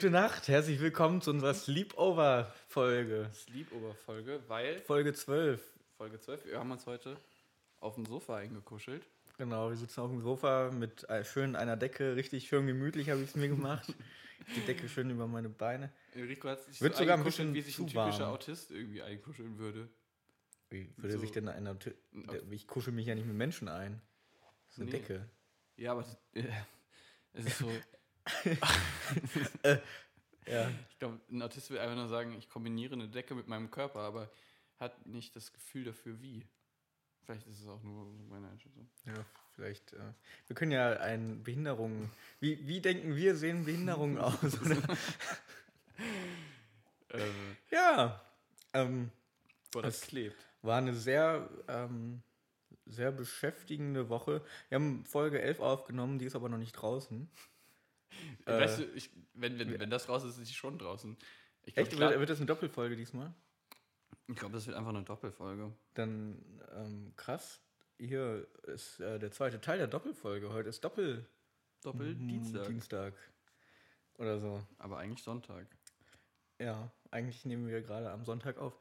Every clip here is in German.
Gute Nacht. Herzlich willkommen zu unserer Sleepover-Folge. Sleepover-Folge, weil Folge 12. Folge 12, wir haben uns heute auf dem Sofa eingekuschelt. Genau, wir sitzen auf dem Sofa mit schön einer Decke. Richtig schön gemütlich habe ich es mir gemacht. Die Decke schön über meine Beine. Enrico hat sich Wird so sogar ein bisschen wie sich ein typischer warm. Autist irgendwie einkuscheln würde. Wie würde So. sich denn einer. der- Ich kuschel mich ja nicht mit Menschen ein. Das ist eine Nee. Decke. Ja, aber äh, es ist so, Ja. ich glaube, ein Autist will einfach nur sagen, ich kombiniere eine Decke mit meinem Körper, aber hat nicht das Gefühl dafür, wie. Vielleicht ist es auch nur meine Einschätzung. Ja, vielleicht. Äh, wir können ja ein Behinderungen. Wie, wie denken wir, sehen Behinderungen aus? Oder? Äh, ja. Ähm, boah, das klebt. war eine sehr, ähm, sehr beschäftigende Woche. Wir haben Folge 11 aufgenommen, die ist aber noch nicht draußen. Äh, weißt du, ich, wenn, wenn, wenn das raus ist, ist sie schon draußen. Ich Echt? glaube, Wird, das eine Doppelfolge diesmal? ich glaub, das wird einfach eine Doppelfolge. Dann ähm, krass. Hier ist äh, der zweite Teil der Doppelfolge. Heute ist Doppel Doppeldienstag. Dienstag. Oder so. Aber eigentlich Sonntag. Ja, eigentlich nehmen wir gerade am Sonntag auf.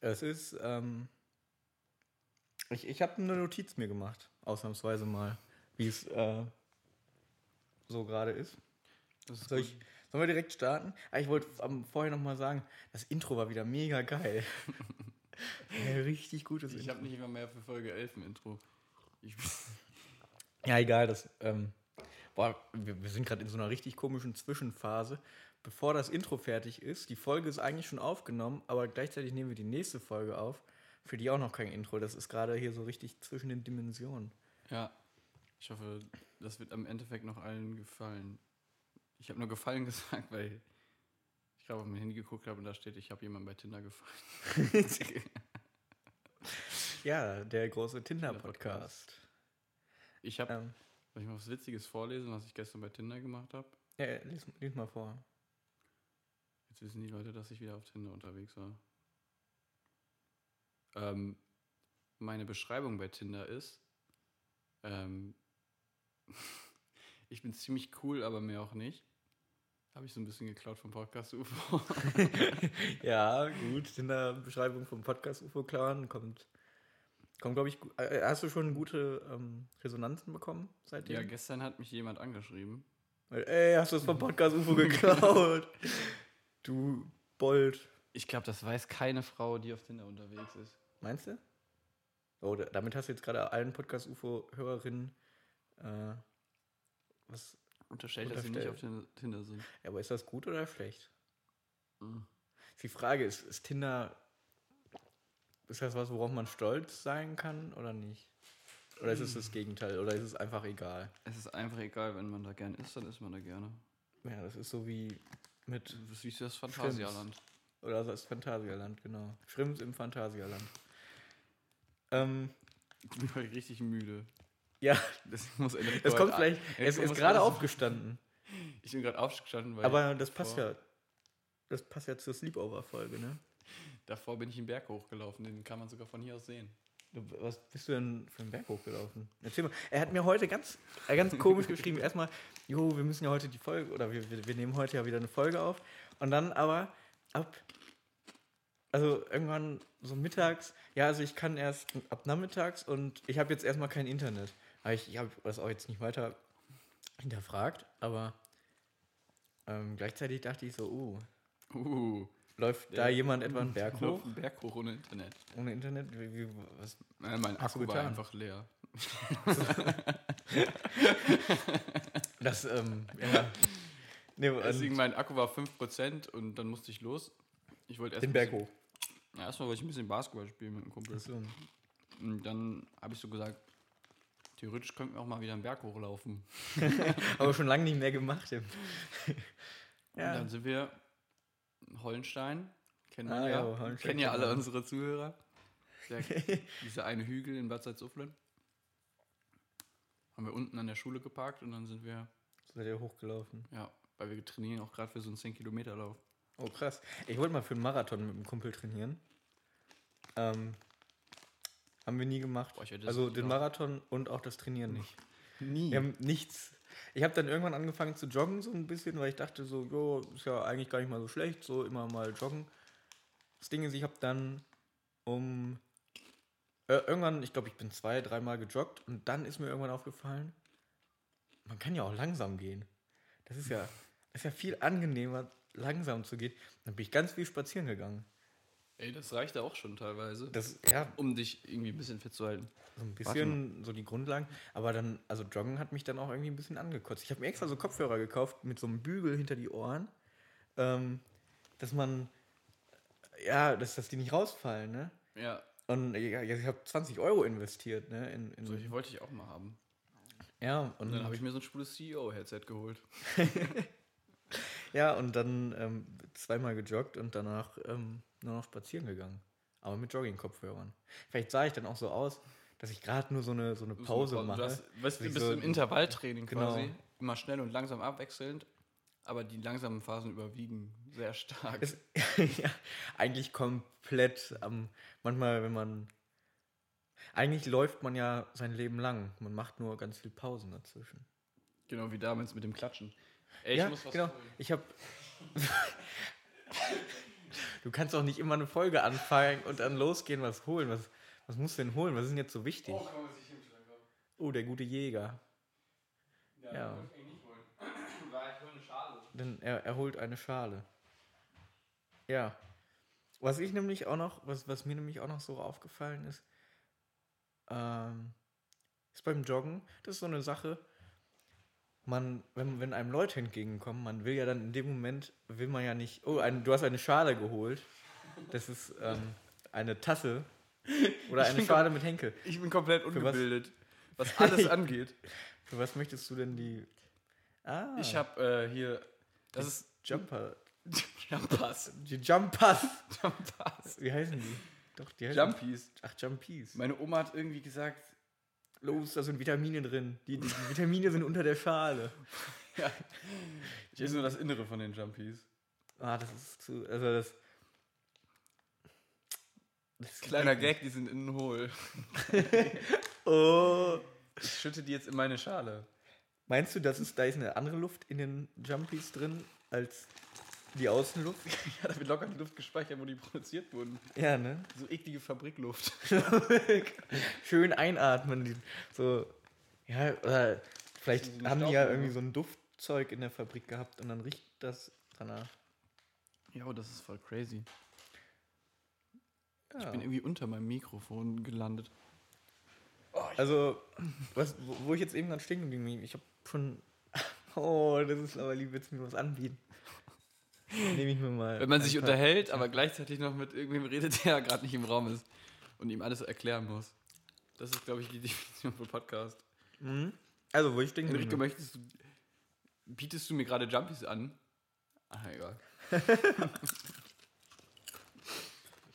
Es ist, ähm, ich, ich habe eine Notiz mir gemacht, ausnahmsweise mal, wie es äh, so gerade ist. Das ist Soll ich, sollen wir direkt starten? Ah, ich wollte vorher noch mal sagen, das Intro war wieder mega geil. ja, richtig gutes Ich Intro. habe nicht immer mehr für Folge 11 ein Intro. Ich, Ja, egal, das, ähm, boah, wir, wir sind gerade in so einer richtig komischen Zwischenphase. Bevor das Intro fertig ist, die Folge ist eigentlich schon aufgenommen, aber gleichzeitig nehmen wir die nächste Folge auf, für die auch noch kein Intro. Das ist gerade hier so richtig zwischen den Dimensionen. ja, ich hoffe, das wird am Endeffekt noch allen gefallen. Ich habe nur gefallen gesagt, weil ich gerade auf mein Handy geguckt habe und da steht, ich habe jemandem bei Tinder gefallen. Ja, der große Tinder-Podcast. Ich habe, Ähm, soll ich mal was Witziges vorlesen, was ich gestern bei Tinder gemacht habe? ja, lies, lies mal vor. Jetzt wissen die Leute, dass ich wieder auf Tinder unterwegs war. Ähm, meine Beschreibung bei Tinder ist, ähm, ich bin ziemlich cool, aber mehr auch nicht. Habe ich so ein bisschen geklaut vom Podcast UFO. Ja, gut, Tinder-Beschreibung vom Podcast UFO Clan kommt, kommt glaube ich, gu- äh, hast du schon gute ähm, Resonanzen bekommen seitdem? ja, gestern hat mich jemand angeschrieben. Ey, hast du es vom Podcast UFO geklaut? du Bold. Ich glaube, das weiß keine Frau, die auf Tinder unterwegs ist. Meinst du? Oh, da- damit hast du jetzt gerade allen Podcast UFO-Hörerinnen äh, was. Unterstellt, dass sie nicht auf Tinder- sind. Ja, aber ist das gut oder schlecht? Mhm. Die Frage ist, ist Tinder. Ist das was, worauf man stolz sein kann oder nicht? Oder ist es das Gegenteil? Oder ist es einfach egal? Es ist einfach egal, wenn man da gern ist, dann ist man da gerne. Ja, das ist so wie mit. Das ist wie das Phantasialand. Oder das Phantasialand, genau. Schrimps im Phantasialand. Ähm, Ich bin heute richtig müde. Ja, Deswegen muss Enrico es kommt vielleicht. Enrico Es ist gerade aufgestanden. Ich bin gerade aufgestanden, weil Aber das passt ja. Das passt ja zur Sleepover-Folge, ne? davor bin ich einen Berg hochgelaufen, den kann man sogar von hier aus sehen. Was bist du denn für einen Berg hochgelaufen? Erzähl mal. Er hat mir heute ganz, äh, ganz komisch geschrieben. Erstmal, jo, wir müssen ja heute die Folge, oder wir, wir, wir nehmen heute ja wieder eine Folge auf. Und dann aber ab, also irgendwann so mittags, ja, also ich kann erst ab nachmittags und ich habe jetzt erstmal kein Internet. Aber ich, ich habe das auch jetzt nicht weiter hinterfragt, aber ähm, gleichzeitig dachte ich so, uh, Uh, läuft da jemand etwa einen Berg hoch? Einen Berg hoch ohne Internet. Ohne Internet? Wie, wie, was? Äh, mein Akku war einfach leer. Das, ähm, ja. Nee, Deswegen und mein Akku war 5% und dann musste ich los. Ich wollte erst den Berg hoch. Ja, erstmal wollte ich ein bisschen Basketball spielen mit einem Kumpel. So. Und dann habe ich so gesagt, theoretisch könnten wir auch mal wieder einen Berg hochlaufen. Aber schon lange nicht mehr gemacht. Ja. dann sind wir in Hollenstein. Kennen, Ah, wir ja. Hollenstein kennen ja alle unsere Zuhörer. Der, dieser eine Hügel in Bad Salzuflen. Haben wir unten an der Schule geparkt und dann sind wir, Seid ihr hochgelaufen? ja, weil wir trainieren auch gerade für so einen 10-Kilometer-Lauf. Oh, krass. Ich wollte mal für einen Marathon mit einem Kumpel trainieren. Ähm, haben wir nie gemacht. Boah, also den gemacht. Marathon und auch das Trainieren nicht. Nie. Wir haben nichts. ich habe dann irgendwann angefangen zu joggen, so ein bisschen, weil ich dachte so, jo, ist ja eigentlich gar nicht mal so schlecht, so immer mal joggen. Das Ding ist, ich habe dann um äh, irgendwann, ich glaube, ich bin zwei, dreimal gejoggt und dann ist mir irgendwann aufgefallen, man kann ja auch langsam gehen. Das ist ja, das ist ja viel angenehmer, langsam zu gehen. Dann bin ich ganz viel spazieren gegangen. Ey, das reicht ja auch schon teilweise, Das, ja, um dich irgendwie ein bisschen fit zu halten. so ein bisschen so die Grundlagen. Aber dann, also Joggen hat mich dann auch irgendwie ein bisschen angekotzt. Ich habe mir extra so Kopfhörer gekauft mit so einem Bügel hinter die Ohren, ähm, dass man, ja, dass, dass die nicht rausfallen, ne? Ja, Und ja, ich habe 20 Euro investiert, ne? In, in, solche wollte ich auch mal haben. ja, und Und dann habe ich mir so ein schwules CEO-Headset geholt. Ja, und dann ähm, zweimal gejoggt und danach ähm, nur noch spazieren gegangen. Aber mit Jogging-Kopfhörern. Vielleicht sah ich dann auch so aus, dass ich gerade nur so eine, so eine Pause du mache. hast, weißt du, bist so- im Intervalltraining Genau. quasi. Immer schnell und langsam abwechselnd. Aber die langsamen Phasen überwiegen sehr stark. Ist, ja, eigentlich komplett am. manchmal, wenn man. Eigentlich läuft man ja sein Leben lang. Man macht nur ganz viel Pausen dazwischen. genau wie damals mit dem Klatschen. Ey, ich ja, muss was genau. holen. Ich habe. du kannst doch nicht immer eine Folge anfangen und dann losgehen, was holen. Was, was musst du denn holen? Was ist denn jetzt so wichtig? Oh, kann man sich hinschlagen. Oh, der gute Jäger. Ja, Ja. ich nicht holen. Weil ich hole eine Schale. Denn er, er holt eine Schale. Ja. Was ich nämlich auch noch, was, was mir nämlich auch noch so aufgefallen ist, ähm, ist beim Joggen, das ist so eine Sache, man, wenn, wenn einem Leute entgegenkommen, man will ja dann in dem Moment, will man ja nicht, oh, ein, du hast eine Schale geholt. Das ist ähm, eine Tasse oder eine Schale mit Henkel. Ich bin komplett was? ungebildet, was, alles angeht. Für was möchtest du denn die. Ah, Ich habe äh, hier, das ist Jumper. Jumpers. Die Jumpers. Jumpers. Wie heißen die? Doch, die heißen. Jumpies. Ach, Jumpies. Meine Oma hat irgendwie gesagt, Los, da sind Vitamine drin. Die, die, die Vitamine sind unter der Schale. ja, ich esse nur das Innere von den Jumpies. Ah, das ist zu. Also, das. das Kleiner Gag, die sind innen hohl. Oh. Ich schütte die jetzt in meine Schale. Meinst du, dass es, da ist eine andere Luft in den Jumpies drin als die Außenluft? Ja, da wird locker die Luft gespeichert, wo die produziert wurden. Ja, ne? So eklige Fabrikluft. Schön einatmen. Die, so. Ja, oder vielleicht So haben die ja irgendwie so ein Duftzeug in der Fabrik gehabt und dann riecht das danach. Ja, das ist voll crazy. Ja. Ich bin irgendwie unter meinem Mikrofon gelandet. Also, was, wo, wo ich jetzt eben gerade stehen geblieben bin, ich habe schon. Oh, das ist aber lieb, willst du mir was anbieten? Nehme ich mir mal. Wenn man sich unterhält, aber gleichzeitig noch mit irgendwem redet, der gerade nicht im Raum ist und ihm alles erklären muss. Das ist, glaube ich, die Definition von Podcast. Mhm. Also, wo ich stehen Enrico, bin. möchtest du. Bietest du mir gerade Jumpies an? Ach, egal.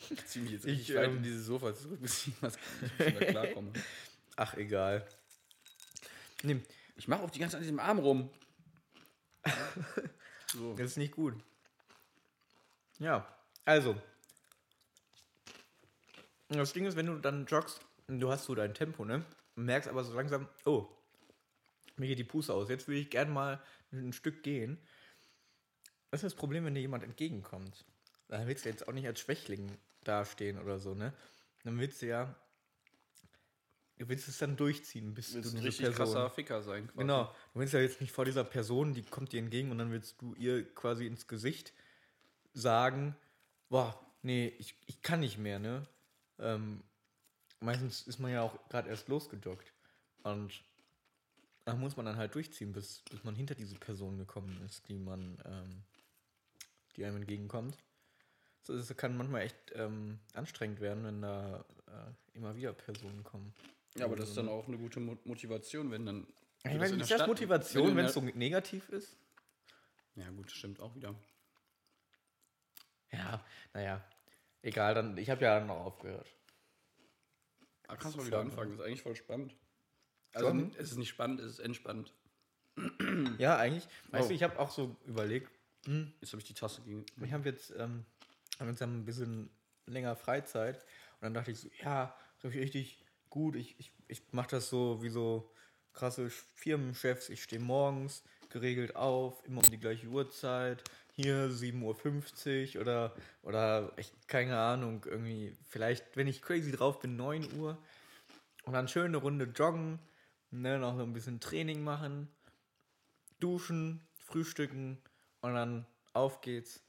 ich ziehe mich jetzt Ich, richtig weit ähm, in dieses Sofa zurück, bis ich was ich klarkomme. Ach, egal. Nee, Ich mache auch die ganze Zeit an diesem Arm rum. So. das ist nicht gut. Ja, also. Das Ding ist, wenn du dann joggst, und du hast so dein Tempo, ne? Und merkst aber so langsam, oh, mir geht die Puste aus. Jetzt will ich gern mal ein Stück gehen. Das ist das Problem, wenn dir jemand entgegenkommt. Dann willst du jetzt auch nicht als Schwächling dastehen oder so, ne? Dann willst du ja, du willst es dann durchziehen, bis Du willst du ein richtig Person. krasser Ficker sein. Quasi. Genau. Du willst ja jetzt nicht vor dieser Person, die kommt dir entgegen und dann willst du ihr quasi ins Gesicht sagen, boah, nee, ich, ich kann nicht mehr, ne? Ähm, meistens ist man ja auch gerade erst losgejoggt. Und da muss man dann halt durchziehen, bis, bis man hinter diese Person gekommen ist, die man, ähm, die einem entgegenkommt. So, das kann manchmal echt ähm, anstrengend werden, wenn da äh, immer wieder Personen kommen. Ja, aber das ist dann auch eine gute Mo- Motivation, wenn dann. Ich meine, ist das Stadt- Motivation, wenn es so negativ ist? Ja, gut, stimmt auch wieder. Ja, naja. Egal, dann, ich habe ja noch aufgehört. Ah, kannst du mal wieder anfangen, das ist eigentlich voll spannend. Also, Schon? es ist nicht spannend, es ist entspannt. Ja, eigentlich. Weißt Oh. du, ich habe auch so überlegt, hm, Jetzt habe ich die Tasse gegen. ich habe jetzt, ähm, hab jetzt ein bisschen länger Freizeit und dann dachte ich so, ja, richtig gut. Ich, ich, ich mache das so wie so, krasse Firmenchefs, ich stehe morgens geregelt auf, immer um die gleiche Uhrzeit, hier 7.50 Uhr oder, oder ich, keine Ahnung, irgendwie, vielleicht, wenn ich crazy drauf bin, 9 Uhr und dann schön eine Runde joggen, ne, noch so ein bisschen Training machen, duschen, frühstücken und dann auf geht's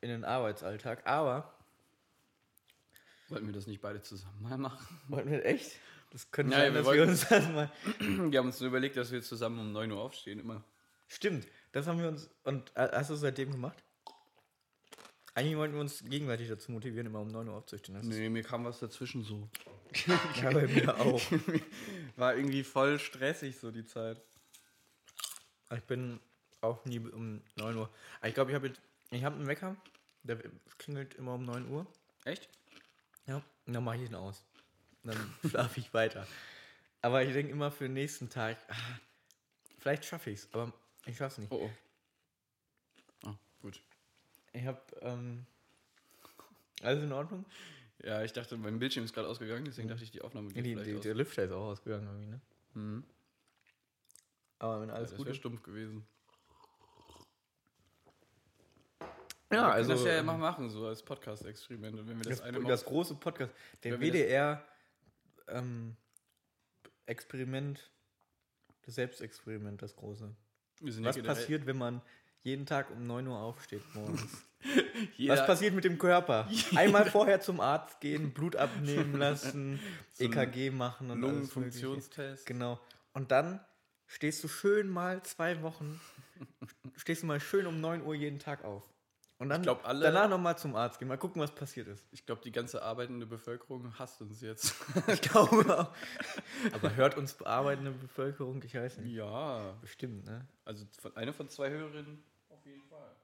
in den Arbeitsalltag. Aber Wollten wir das nicht beide zusammen mal machen? wollten wir echt? Das könnte Ja, sein, wir dass wir uns das mal. Wir haben uns nur überlegt, dass wir zusammen um 9 Uhr aufstehen immer. Stimmt, das haben wir uns. Und äh, hast du es seitdem gemacht? Eigentlich wollten wir uns gegenseitig dazu motivieren, immer um 9 Uhr aufzustehen. Das Nee, mir kam was dazwischen so. ja bei mir auch. War irgendwie voll stressig so die Zeit. Ich bin auch nie um 9 Uhr. Aber Ich glaube, ich habe jetzt. Ich habe einen Wecker, der klingelt immer um 9 Uhr. Echt? Ja, und dann mache ich ihn aus. Dann schlafe ich weiter. Aber ich denke immer für den nächsten Tag, ah, vielleicht schaffe ich es, aber ich schaffe es nicht. Oh oh. Ah, gut. Ich habe, ähm, alles in Ordnung? Ja, ich dachte, mein Bildschirm ist gerade ausgegangen, deswegen dachte ich, die Aufnahme Ja, geht die, vielleicht die, aus. der Lüfter ist auch ausgegangen irgendwie, ne? Mhm. Aber wenn Ja, alles das gut ist. stumpf gewesen. Ja, Wir also das ja ähm, immer machen, so als Podcast-Experiment. Wenn wir das, das, eine das, große Podcast, der Wenn wir das- WDR ähm, das Selbstexperiment, das große. Was ja passiert, wenn man jeden Tag um 9 Uhr aufsteht morgens? Was passiert mit dem Körper? Einmal vorher zum Arzt gehen, Blut abnehmen lassen, So EKG machen und. Lungenfunktionstest. Genau. Und dann stehst du schön mal zwei Wochen, stehst du mal schön um 9 Uhr jeden Tag auf. Und dann Ich glaub, alle- danach nochmal zum Arzt gehen, mal gucken, was passiert ist. Ich glaube, die ganze arbeitende Bevölkerung hasst uns jetzt. Ich glaube auch. Aber hört uns bearbeitende Bevölkerung, ich weiß nicht. ja. Bestimmt, ne? Also von, eine von zwei Hörerinnen auf jeden Fall.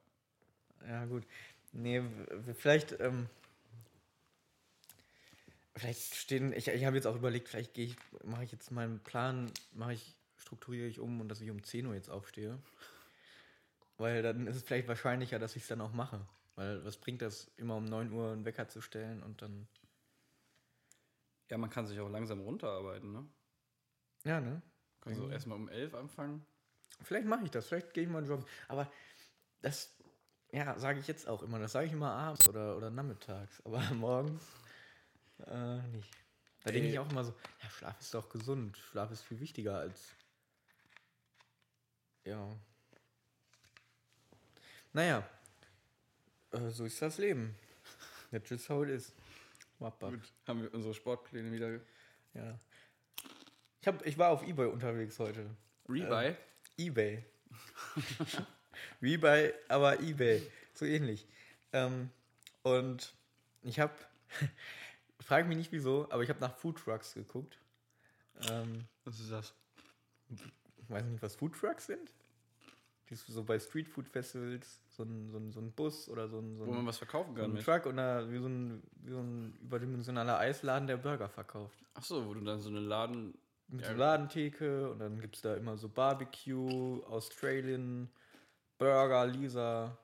Ja, gut. Nee, vielleicht, ähm, vielleicht stehen, ich, ich habe jetzt auch überlegt, vielleicht gehe ich, mache ich jetzt meinen Plan, mache ich, strukturiere ich um und dass ich um 10 Uhr jetzt aufstehe. Weil dann ist es vielleicht wahrscheinlicher, dass ich es dann auch mache. Weil was bringt das, immer um 9 Uhr einen Wecker zu stellen und dann, Ja, man kann sich auch langsam runterarbeiten, ne? ja, ne? Also Mhm. erstmal um elf anfangen. Vielleicht mache ich das, vielleicht gehe ich mal joggen. Aber das, ja, sage ich jetzt auch immer. Das sage ich immer abends oder, oder nachmittags. Aber morgens äh, nicht. Da denke ich auch immer so, ja, Schlaf ist doch gesund. Schlaf ist viel wichtiger als. Ja. Naja. Äh, so ist das Leben. That's just how it is. Wappa. Gut, haben wir unsere Sportpläne wieder. Ja. Ich, hab, ich war auf Ebay unterwegs heute. Rebuy? eBay. Wie bei, aber eBay. So ähnlich. Ähm, und ich habe, frage mich nicht wieso, aber ich habe nach Food Trucks geguckt. Ähm, Was ist das? ich weiß nicht, was Food Trucks sind. Die ist so bei Street Food Festivals, so ein, so ein, so ein Bus oder so ein, so Wo man ein, was verkaufen so kann ein mit. Truck oder wie so ein, wie so ein überdimensionaler Eisladen, der Burger verkauft. Achso, wo du dann so eine Laden. Mit Ja. so Ladentheke und dann gibt es da immer so Barbecue, Australian, Burger, Lisa.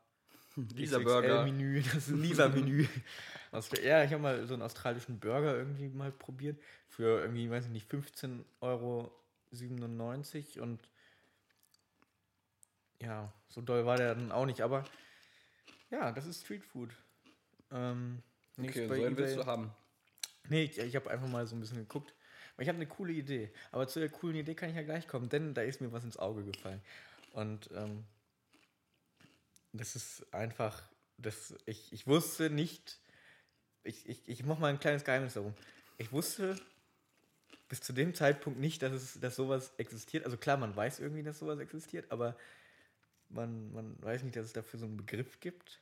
Lisa Burger. Menü, das Lisa-Menü. Aus- ja, ich habe mal so einen australischen Burger irgendwie mal probiert. Für irgendwie, weiß ich nicht, 15,97 Euro und ja, so doll war der dann auch nicht, aber ja, das ist Streetfood. Ähm, nichts Okay, so einen willst du haben. Nee, ich, ich habe einfach mal so ein bisschen geguckt. Ich habe eine coole Idee. Aber zu der coolen Idee kann ich ja gleich kommen, denn da ist mir was ins Auge gefallen. Und ähm, das ist einfach, das, ich, ich wusste nicht, ich, ich, ich mache mal ein kleines Geheimnis darum. Ich wusste bis zu dem Zeitpunkt nicht, dass, es, dass sowas existiert. Also klar, man weiß irgendwie, dass sowas existiert, aber man, man weiß nicht, dass es dafür so einen Begriff gibt.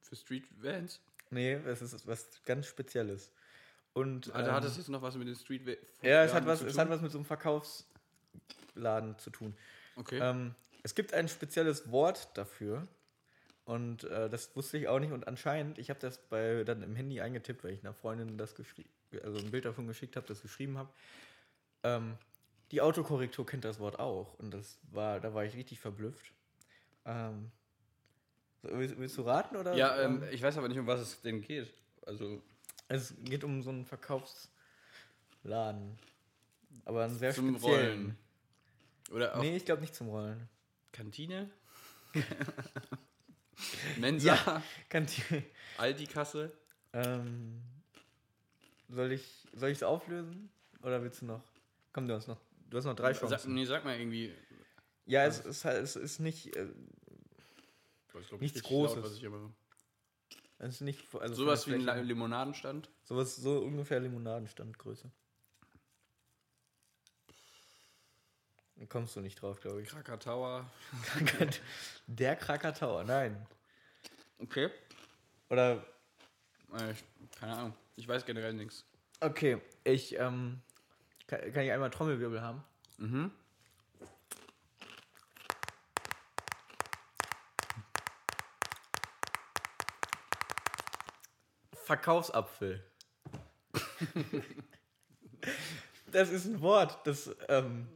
Für Street Vans. Nee, es ist was ganz Spezielles. Und, Also ähm, hat das jetzt noch was mit den Street Va- Ja, es hat, was, es hat was mit so einem Verkaufsladen zu tun. Okay. Ähm, es gibt ein spezielles Wort dafür. Und äh, das wusste ich auch nicht. Und anscheinend, ich habe das bei, dann im Handy eingetippt, weil ich einer Freundin das also ein Bild davon geschickt habe, das geschrieben habe. Ähm, die Autokorrektur kennt das Wort auch. Und das war, da war ich richtig verblüfft. Ähm, so, willst, willst du raten? Oder? ja, ähm, ich weiß aber nicht, um was es denn geht. Also Es geht um so einen Verkaufsladen. Aber einen sehr Zum speziellen. Rollen. Oder auch Nee, ich glaube nicht zum Rollen. Kantine? Mensa? Kantine. Aldi-Kasse? Ähm, soll ich soll ich es auflösen? Oder willst du noch? Komm, du hast noch, du hast noch drei Sag, Chancen. nee, sag mal irgendwie. Ja, es ist halt, es ist nicht, äh, Ich glaub Nichts laut, Großes. es ist nicht, also Sowas wie ein Limonadenstand? sowas so ungefähr Limonadenstandgröße. Dann kommst du nicht drauf, glaube ich. Krakatauer. Der Krakatauer, nein. Okay. Oder Äh, ich, keine Ahnung. Ich weiß generell nichts. okay, ich ähm, kann, kann ich einmal Trommelwirbel haben? Mhm. Verkaufsapfel. das ist ein Wort, das ähm,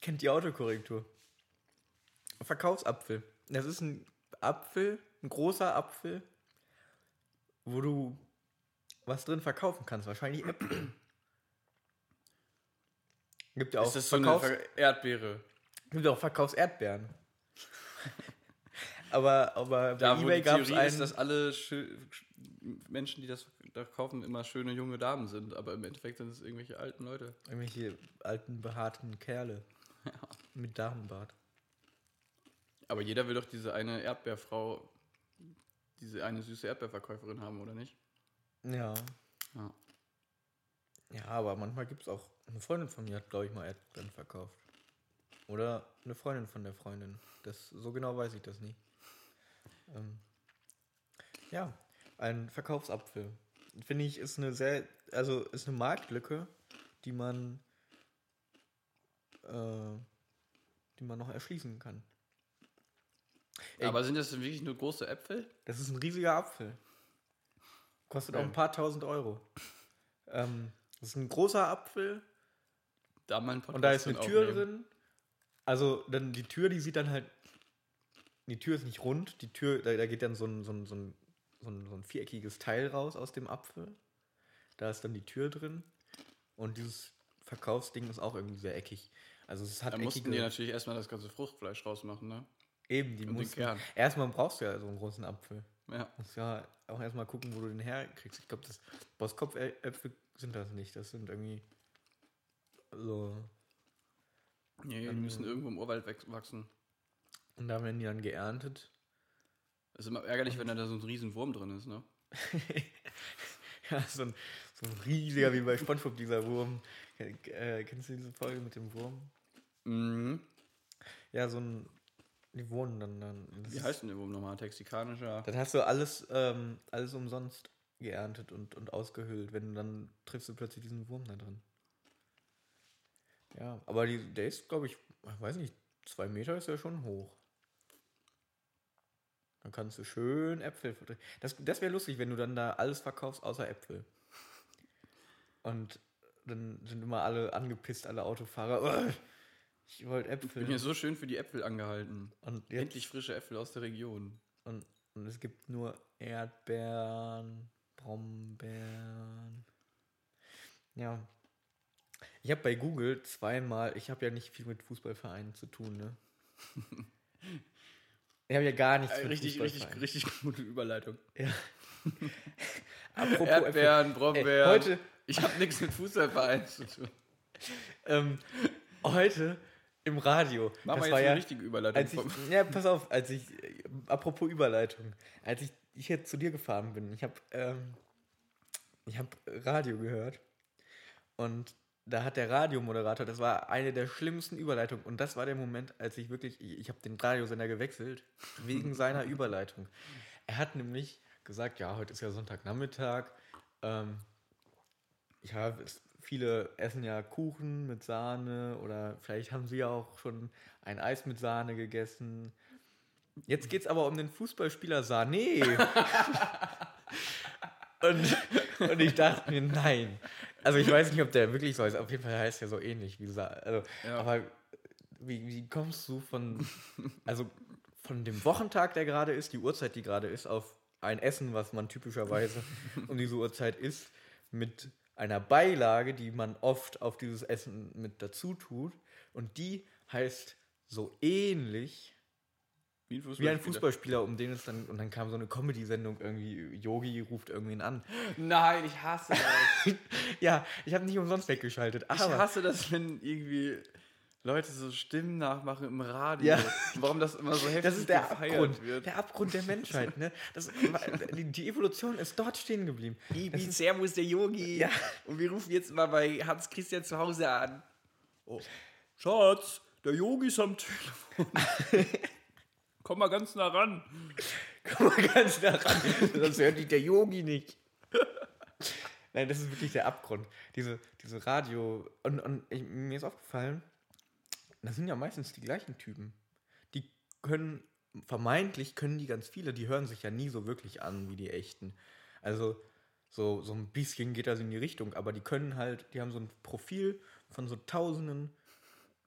kennt die Autokorrektur. Verkaufsapfel. Das ist ein Apfel, ein großer Apfel, wo du was drin verkaufen kannst. Wahrscheinlich Äpfel. Gibt ja auch, Ist das so eine Verkaufs Ver Erdbeere? gibt ja auch Verkaufserdbeeren. Aber, aber bei Da, eBay gab es Theorie ist, einen. dass alle Menschen, die das da kaufen, immer schöne junge Damen sind. Aber im Endeffekt sind es irgendwelche alten Leute. Irgendwelche alten, behaarten Kerle. Mit Damenbart. Aber jeder will doch diese eine Erdbeerfrau, diese eine süße Erdbeerverkäuferin haben, oder nicht? Ja. Ja. Ja, aber manchmal gibt es auch. Eine Freundin von mir hat, glaube ich, mal Erdbeeren verkauft. Oder eine Freundin von der Freundin. Das, so genau weiß ich das nicht. Ähm, ja, ein Verkaufsapfel. Finde ich, ist eine sehr. Also ist eine Marktlücke, die man. Äh, die man noch erschließen kann. Ey. Aber sind das denn wirklich nur große Äpfel? Das ist ein riesiger Apfel. Kostet auch Okay. ein paar tausend Euro. Ähm, das ist ein großer Apfel Da und da ist eine Tür aufnehmen. drin. Also dann die Tür, die sieht dann halt. Die Tür ist nicht rund. Die Tür, da, da geht dann so ein, so, ein, so, ein, so, ein, so ein viereckiges Teil raus aus dem Apfel. Da ist dann die Tür drin. Und dieses Verkaufsding ist auch irgendwie sehr eckig. Also es hat Da mussten eckige- die natürlich erstmal das ganze Fruchtfleisch rausmachen, ne? Eben, die und den mussten. Kern. Erstmal brauchst du ja so einen großen Apfel. Ja. Muss ja auch erstmal gucken, wo du den herkriegst. Ich glaube, das Boskopf-Äpfel sind das nicht. Das sind irgendwie so. Nee, die Ähm, müssen irgendwo im Urwald wach- wachsen. Und da werden die dann geerntet. Das ist immer ärgerlich, wenn da so ein riesen Wurm drin ist, ne? ja, so ein, so ein riesiger, wie bei Spongebob, dieser Wurm. Äh, kennst du diese Folge mit dem Wurm? Mhm. Ja, so ein. Die wohnen dann. dann Wie heißt denn der Wurm nochmal? Texikanischer. Dann hast du alles, ähm, alles umsonst geerntet und, und ausgehöhlt. Wenn du dann triffst du plötzlich diesen Wurm da drin. Ja, aber die, der ist, glaube ich, ich weiß nicht, zwei Meter ist ja schon hoch. Dann kannst du schön Äpfel. Das, das wäre lustig, wenn du dann da alles verkaufst außer Äpfel. Und dann sind immer alle angepisst, alle Autofahrer. "Oh, ich wollte Ich bin Äpfel. hier so schön für die Äpfel angehalten. Und jetzt Endlich frische Äpfel aus der Region. Und, und es gibt nur Erdbeeren, Brombeeren. Ja. Ich habe bei Google zweimal, ich habe ja nicht viel mit Fußballvereinen zu tun, ne? Ich habe ja gar nichts Äh, richtig, richtig, richtig gute Überleitung. Ja. Apropos Erdbeeren, Ey, Brombeeren. heute, Ich habe nichts mit Fußballvereinen zu tun. ähm, heute im Radio. Machen das wir war jetzt ja, eine richtige Überleitung. Ich, ja, pass auf, als ich, äh, apropos Überleitung, als ich hier zu dir gefahren bin, ich habe ähm, ich hab Radio gehört und da hat der Radiomoderator, das war eine der schlimmsten Überleitungen und das war der Moment, als ich wirklich, ich, ich habe den Radiosender gewechselt, wegen seiner Überleitung. Er hat nämlich gesagt, ja, heute ist ja Sonntagnachmittag, ähm, ich habe viele essen ja Kuchen mit Sahne oder vielleicht haben sie ja auch schon ein Eis mit Sahne gegessen. Jetzt geht es aber um den Fußballspieler Sané. und, und ich dachte mir, nein. Also ich weiß nicht, ob der wirklich so ist. Auf jeden Fall heißt er so ähnlich wie Sa also, Ja. Aber wie, wie kommst du von, also von dem Wochentag, der gerade ist, die Uhrzeit, die gerade ist, auf ein Essen, was man typischerweise um diese Uhrzeit isst, mit einer Beilage, die man oft auf dieses Essen mit dazu tut und die heißt so ähnlich Wie ein wie ein Fußballspieler, um den es dann, und dann kam so eine Comedy-Sendung irgendwie, Yogi ruft irgendwen an. Nein, ich hasse das. Ja, ich habe nicht umsonst weggeschaltet, ich aber hasse das, wenn irgendwie Leute so Stimmen nachmachen im Radio. Ja. Warum das immer so heftig das ist der gefeiert Abgrund, wird. der Abgrund der Menschheit. Ne? Das, die, die Evolution ist dort stehen geblieben. Ist, Servus, der Yogi. Ja. Und wir rufen jetzt mal bei Hans Christian zu Hause an. Oh. Schatz, der Yogi ist am Telefon. Komm mal ganz nah ran. Komm mal ganz nah ran, sonst hört dich der Yogi nicht. Nein, das ist wirklich der Abgrund. Diese, diese Radio. Und, und ich, mir ist aufgefallen, das sind ja meistens die gleichen Typen. Die können, vermeintlich können die ganz viele, die hören sich ja nie so wirklich an wie die echten. Also so, so ein bisschen geht das in die Richtung, aber die können halt, die haben so ein Profil von so Tausenden.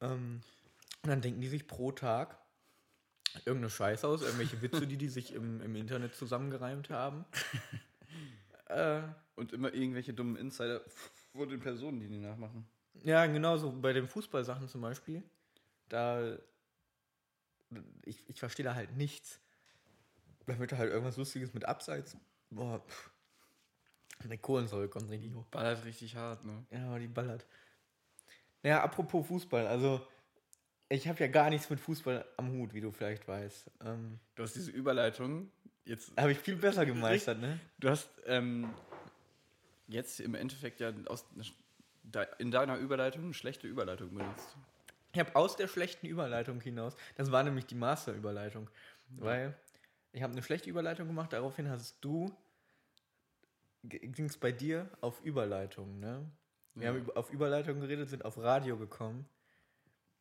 Ähm, und dann denken die sich pro Tag irgendeine Scheiße aus, irgendwelche Witze, die die sich im, im Internet zusammengereimt haben. äh, Und immer irgendwelche dummen Insider vor den Personen, die die nachmachen. Ja, genauso bei den Fußballsachen zum Beispiel. Da. Ich, ich verstehe da halt nichts. Da wird halt irgendwas Lustiges mit Abseits. Boah, pff. Der Kohlensäure kommt richtig hoch. Ballert richtig hart, ne? Ja, aber die ballert. Ja, apropos Fußball, also. Ich habe ja gar nichts mit Fußball am Hut, wie du vielleicht weißt. Ähm, Du hast diese Überleitung. Jetzt, habe ich viel besser gemeistert, ne? du hast ähm, jetzt im Endeffekt ja aus, in deiner Überleitung eine schlechte Überleitung benutzt. Ich habe aus der schlechten Überleitung hinaus, das war nämlich die Master-Überleitung, weil ich habe eine schlechte Überleitung gemacht, daraufhin hast du, ging es bei dir auf Überleitung, ne? Wir Ja. haben auf Überleitung geredet, sind auf Radio gekommen,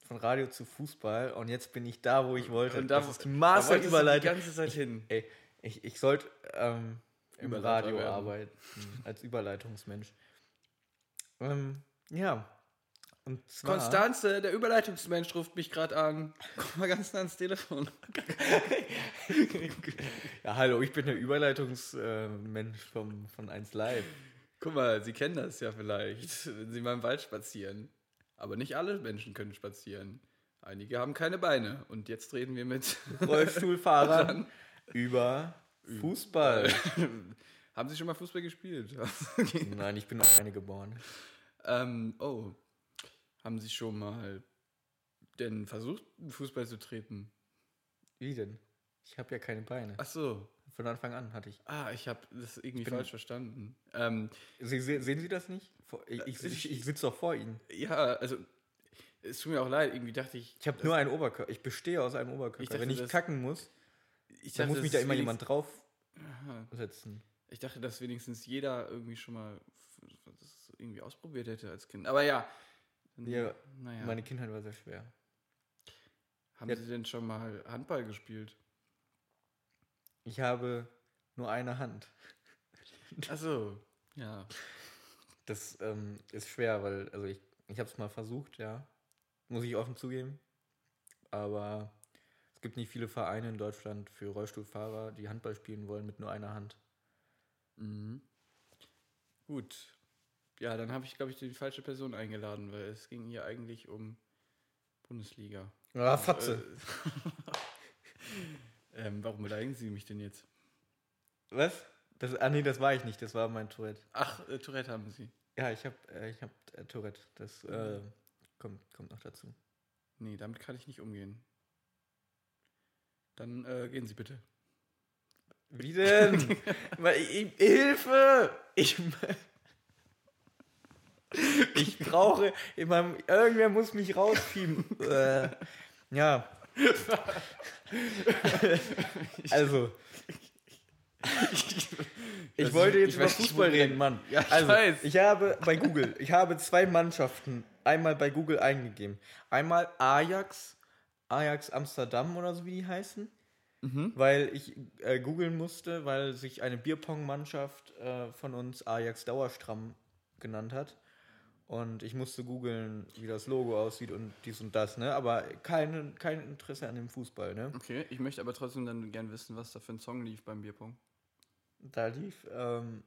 von Radio zu Fußball und jetzt bin ich da, wo ich wollte. Und da, das ist die Master-Überleitung. Die ganze Zeit hin. Ey, ich, ich sollte ähm, im Radio werden. arbeiten, als Überleitungsmensch. Ähm, ja. Und zwar, Konstanze, der Überleitungsmensch ruft mich gerade an. Komm mal ganz nah ans Telefon. Ja, hallo, ich bin der Überleitungsmensch vom, von 1 Live. Guck mal, Sie kennen das ja vielleicht, wenn Sie mal im Wald spazieren. Aber nicht alle Menschen können spazieren. Einige haben keine Beine. Und jetzt reden wir mit. Rollstuhlfahrern über Fußball. haben Sie schon mal Fußball gespielt? Nein, ich bin alleine geboren. ähm, oh. Haben Sie schon mal denn versucht, Fußball zu treten? Wie denn? Ich habe ja keine Beine. Ach so. Von Anfang an hatte ich. Ah, ich habe das irgendwie falsch verstanden. Ähm, Sie, se- sehen Sie das nicht? Ich, ich, ich, ich sitze doch vor Ihnen. ja, also es tut mir auch leid. Irgendwie dachte ich. Ich habe nur einen Oberkörper. Ich bestehe aus einem Oberkörper. Ich dachte, Wenn ich das- kacken muss, ich dann dachte, muss mich da immer jemand drauf Aha. setzen. Ich dachte, dass wenigstens jeder irgendwie schon mal das irgendwie ausprobiert hätte als Kind. Aber ja. Dann- Ja, naja. Meine Kindheit war sehr schwer. Haben Ja. Sie denn schon mal Handball gespielt? Ich habe nur eine Hand. Achso. Ja. Das ähm, ist schwer, weil, also ich, ich habe es mal versucht, ja. Muss ich offen zugeben. Aber es gibt nicht viele Vereine in Deutschland für Rollstuhlfahrer, die Handball spielen wollen mit nur einer Hand. Mhm. Gut. Ja, dann habe ich, glaube ich, die falsche Person eingeladen, weil es ging hier eigentlich um Bundesliga. Ah, Fatze. Äh, ähm, warum beleidigen Sie mich denn jetzt? Was? Das, ah, nee, das war ich nicht. Das war mein Tourette. Ach, äh, Tourette haben Sie. Ja, ich habe äh, ich hab, äh, Tourette. Das äh, kommt, kommt noch dazu. Nee, damit kann ich nicht umgehen. Dann äh, gehen Sie bitte. Wie denn? Ich, ich, Hilfe! Ich, ich brauche in meinem, irgendwer muss mich rausschieben. äh, ja. Also. Ich weiß wollte jetzt ich über Fußball reden, Mann. Ja, ich also, weiß. ich habe bei Google, ich habe zwei Mannschaften einmal bei Google eingegeben. Einmal Ajax, Ajax Amsterdam oder so wie die heißen Mhm. weil ich äh, googeln musste, weil sich eine Bierpong-Mannschaft äh, von uns Ajax Dauerstramm genannt hat. Und ich musste googeln, wie das Logo aussieht und dies und das, ne? Aber kein, kein Interesse an dem Fußball, ne? Okay, ich möchte aber trotzdem dann gern wissen, was da für ein Song lief beim Bierpong. Da lief ähm,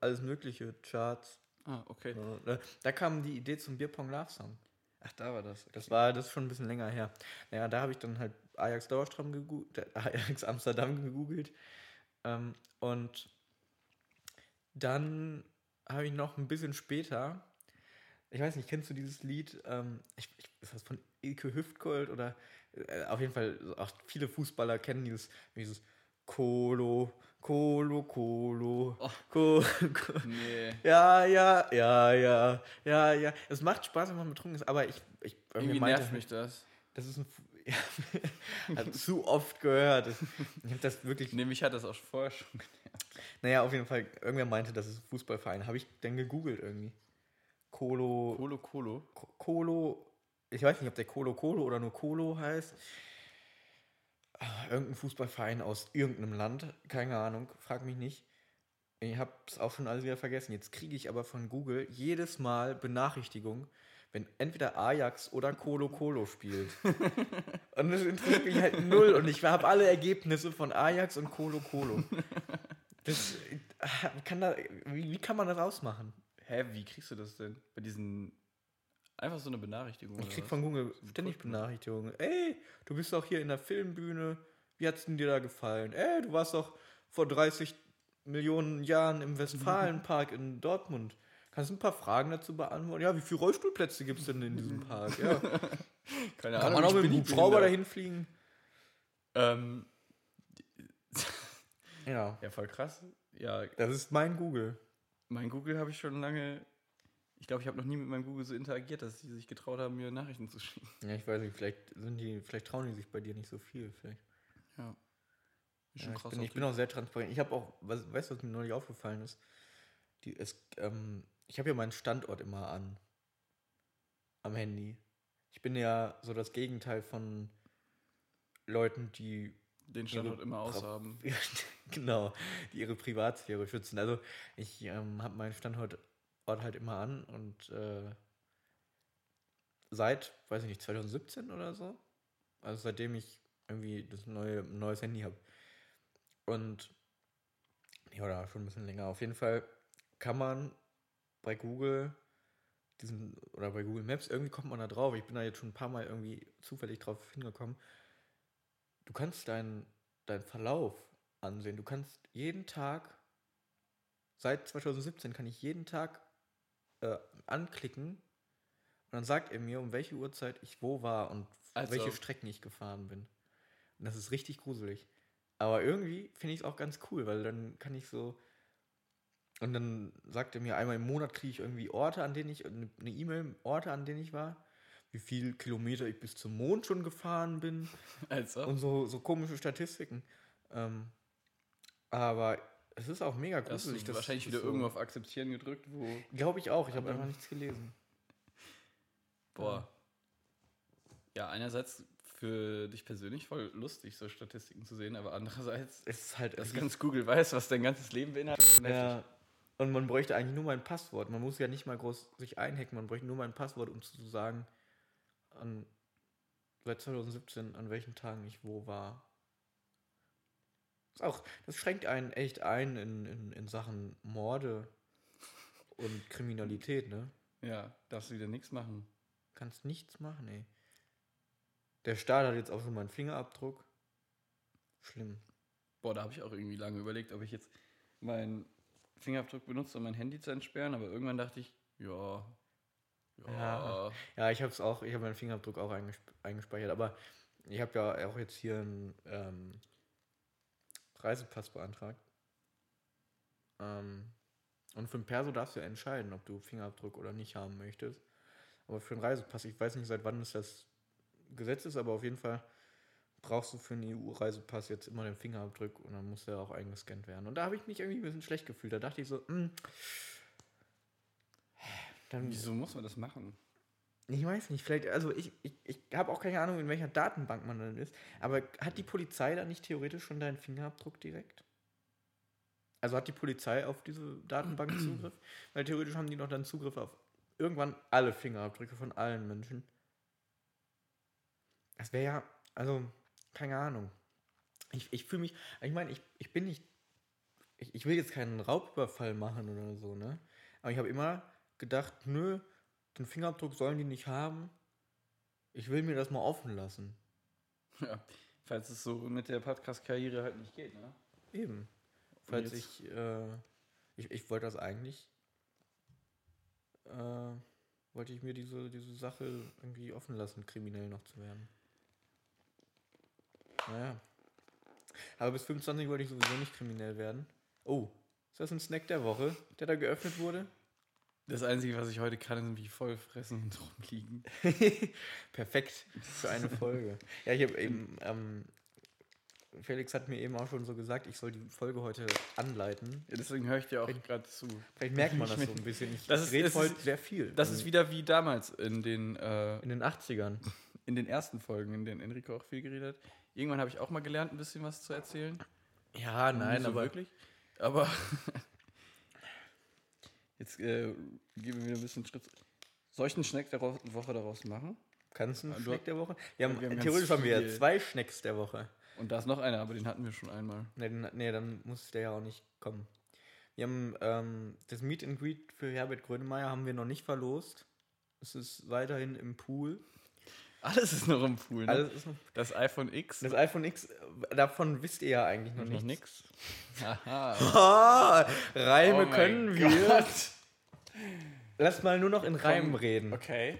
alles mögliche, Charts. Ah, okay. äh, Da kam die Idee zum Bierpong Love Song. Ach, da war das. Das war das ist schon ein bisschen länger her. Naja, da habe ich dann halt Ajax Dauerstrom gegoogelt, äh, Ajax Amsterdam gegoogelt. Ähm, und dann habe ich noch ein bisschen später, ich weiß nicht, kennst du dieses Lied? Ähm, ich, ich, ist das von Ilke Hüftgold oder äh, auf jeden Fall auch viele Fußballer kennen dieses, dieses Kolo, Kolo, Kolo, Oh. Nee. Ja, ja, ja, ja, ja, ja. Es macht Spaß, wenn man betrunken ist, aber ich, ich Irgendwie meinte- nervt mich das. das ist ein. Hat zu oft gehört. Ich habe das wirklich. Nee, mich hat das auch vorher schon genervt. Naja, auf jeden Fall. Irgendwer meinte, das ist ein Fußballverein. Habe ich dann gegoogelt irgendwie. Colo Colo. Ko- Kolo. Ich weiß nicht, ob der Kolo Kolo oder nur Kolo heißt. Irgendein Fußballverein aus irgendeinem Land. Keine Ahnung. Frag mich nicht. Ich habe es auch schon alles wieder vergessen. Jetzt kriege ich aber von Google jedes Mal Benachrichtigung, wenn entweder Ajax oder Colo Colo spielt. und das interessiert mich halt null. Und ich habe alle Ergebnisse von Ajax und Colo Colo. Das, äh, kann da, wie, wie kann man das ausmachen? Hä, wie kriegst du das denn? Bei diesen. Einfach so eine Benachrichtigung. Ich krieg von Google ständig? Benachrichtigungen. Ey, du bist doch hier in der Filmbühne. Wie hat's denn dir da gefallen? Ey, du warst doch vor 30 Millionen Jahren im Westfalenpark in Dortmund. Kannst du ein paar Fragen dazu beantworten? Ja, wie viele Rollstuhlplätze gibt es denn in diesem Park? Ja. Keine Kann man auch mit dem Hubschrauber dahin fliegen? Ähm, Ja. ja, voll krass. Ja, Das ist mein Google. Mein Google habe ich schon lange. Ich glaube, ich habe noch nie mit meinem Google so interagiert, dass sie sich getraut haben, mir Nachrichten zu schicken. Ja, ich weiß nicht, vielleicht sind die, vielleicht trauen die sich bei dir nicht so viel. Vielleicht. Ja. Ja, ich, bin, ich bin auch sehr transparent. Ich habe auch, was, weißt du, was mir neulich aufgefallen ist? Die, es, ähm, ich habe ja meinen Standort immer an. Am Handy. Ich bin ja so das Gegenteil von Leuten, die den Standort immer Bra- aushaben. genau, die ihre Privatsphäre schützen. Also ich ähm, habe meinen Standort Ort halt immer an und äh, seit, weiß ich nicht, 2017 oder so. Also seitdem ich irgendwie das neue ein neues Handy habe. Und ja, oder schon ein bisschen länger. Auf jeden Fall kann man bei Google diesen oder bei Google Maps irgendwie kommt man da drauf. Ich bin da jetzt schon ein paar Mal irgendwie zufällig drauf hingekommen. Du kannst deinen deinen Verlauf ansehen. Du kannst jeden Tag seit 2017 kann ich jeden Tag äh, anklicken und dann sagt er mir, um welche Uhrzeit ich wo war und Also- welche Strecken ich gefahren bin. Und das ist richtig gruselig. Aber irgendwie finde ich es auch ganz cool, weil dann kann ich so. Und dann sagt er mir, einmal im Monat kriege ich irgendwie Orte, an denen ich, eine E-Mail, Orte, an denen ich war, wie viel Kilometer ich bis zum Mond schon gefahren bin Also, und so, so komische Statistiken. Ähm, aber es ist auch mega hast gruselig. du wahrscheinlich wieder so, irgendwo auf Akzeptieren gedrückt, wo. Glaube ich auch, ich habe einfach nichts gelesen. Boah. Ja, einerseits für dich persönlich voll lustig, so Statistiken zu sehen, aber andererseits, Es ist halt. dass ganz Google weiß, was dein ganzes Leben beinhaltet. Ja. Und man bräuchte eigentlich nur mein Passwort. Man muss ja nicht mal groß sich einhacken, man bräuchte nur mein Passwort, um zu sagen, an, seit 2017, an welchen Tagen ich wo war. Ist auch, das schränkt einen echt ein in, in, in Sachen Morde und Kriminalität, ne? Ja, darfst du wieder nichts machen. Kannst nichts machen, ey. Der Staat hat jetzt auch schon meinen Fingerabdruck. Schlimm. Boah, da habe ich auch irgendwie lange überlegt, ob ich jetzt meinen Fingerabdruck benutze, um mein Handy zu entsperren, aber irgendwann dachte ich, ja. Ja. Ja. Ich habe es auch, ich habe meinen Fingerabdruck auch eingesp eingespeichert, aber ich habe ja auch jetzt hier einen ähm, Reisepass beantragt. Ähm, und für einen Perso darfst du ja entscheiden, ob du Fingerabdruck oder nicht haben möchtest. Aber für einen Reisepass, ich weiß nicht, seit wann es das Gesetz ist, aber auf jeden Fall brauchst du für einen EU-Reisepass jetzt immer den Fingerabdruck und dann muss der auch eingescannt werden. Und da habe ich mich irgendwie ein bisschen schlecht gefühlt. Da dachte ich so, hm, dann Wieso muss man das machen? ich weiß nicht, vielleicht, also ich, ich, ich habe auch keine Ahnung, in welcher Datenbank man dann ist, aber hat die Polizei da nicht theoretisch schon deinen Fingerabdruck direkt? Also hat die Polizei auf diese Datenbank Zugriff? Weil theoretisch haben die doch dann Zugriff auf irgendwann alle Fingerabdrücke von allen Menschen. Das wäre ja, also, keine Ahnung. Ich, ich fühle mich, ich meine, ich, ich bin nicht, ich, ich will jetzt keinen Raubüberfall machen oder so, ne? Aber ich habe immer gedacht, nö, den Fingerabdruck sollen die nicht haben, Ich will mir das mal offen lassen. Ja, falls es so mit der Podcast-Karriere halt nicht geht, ne? Eben. Falls ich, äh, ich, ich wollte das eigentlich, äh, wollte ich mir diese, diese Sache irgendwie offen lassen, kriminell noch zu werden. Naja. Aber bis 25 wollte ich sowieso nicht kriminell werden. Oh, ist das ein Snack der Woche, der da geöffnet wurde? Das Einzige, was ich heute kann, ist irgendwie voll fressen und rumliegen. Perfekt für eine Folge. ja, ich habe eben, ähm, Felix hat mir eben auch schon so gesagt, ich soll die Folge heute anleiten. Ja, deswegen höre ich dir auch gerade zu. Vielleicht merkt man das so ein bisschen. Ich Das ist- rede heute sehr viel. Das ist wieder wie damals in den, äh, in den 80ern. in den ersten Folgen, in denen Enrico auch viel geredet hat. Irgendwann habe ich auch mal gelernt, ein bisschen was zu erzählen. Ja, nein, so aber wirklich. Aber jetzt äh, geben wir wieder ein bisschen Schritt. Soll ich einen Schneck der Woche daraus machen? kannst du einen Ah, Schneck der Woche? Wir haben, wir haben theoretisch haben wir ja zwei Schnecks der Woche. Und da ist noch einer, aber den hatten wir schon einmal. Nee, dann, nee, dann muss der ja auch nicht kommen. Wir haben ähm, das Meet and Greet für Herbert Grönemeyer haben wir noch nicht verlost. Es ist weiterhin im Pool. Alles ist noch im Pool. Ne? Alles ist noch, das iPhone X. das iPhone X, äh, davon wisst ihr ja eigentlich noch, noch nichts. nix. Haha. Ah, Reime Oh können wir. Gott. Lass mal nur noch in Reimen reden. Okay.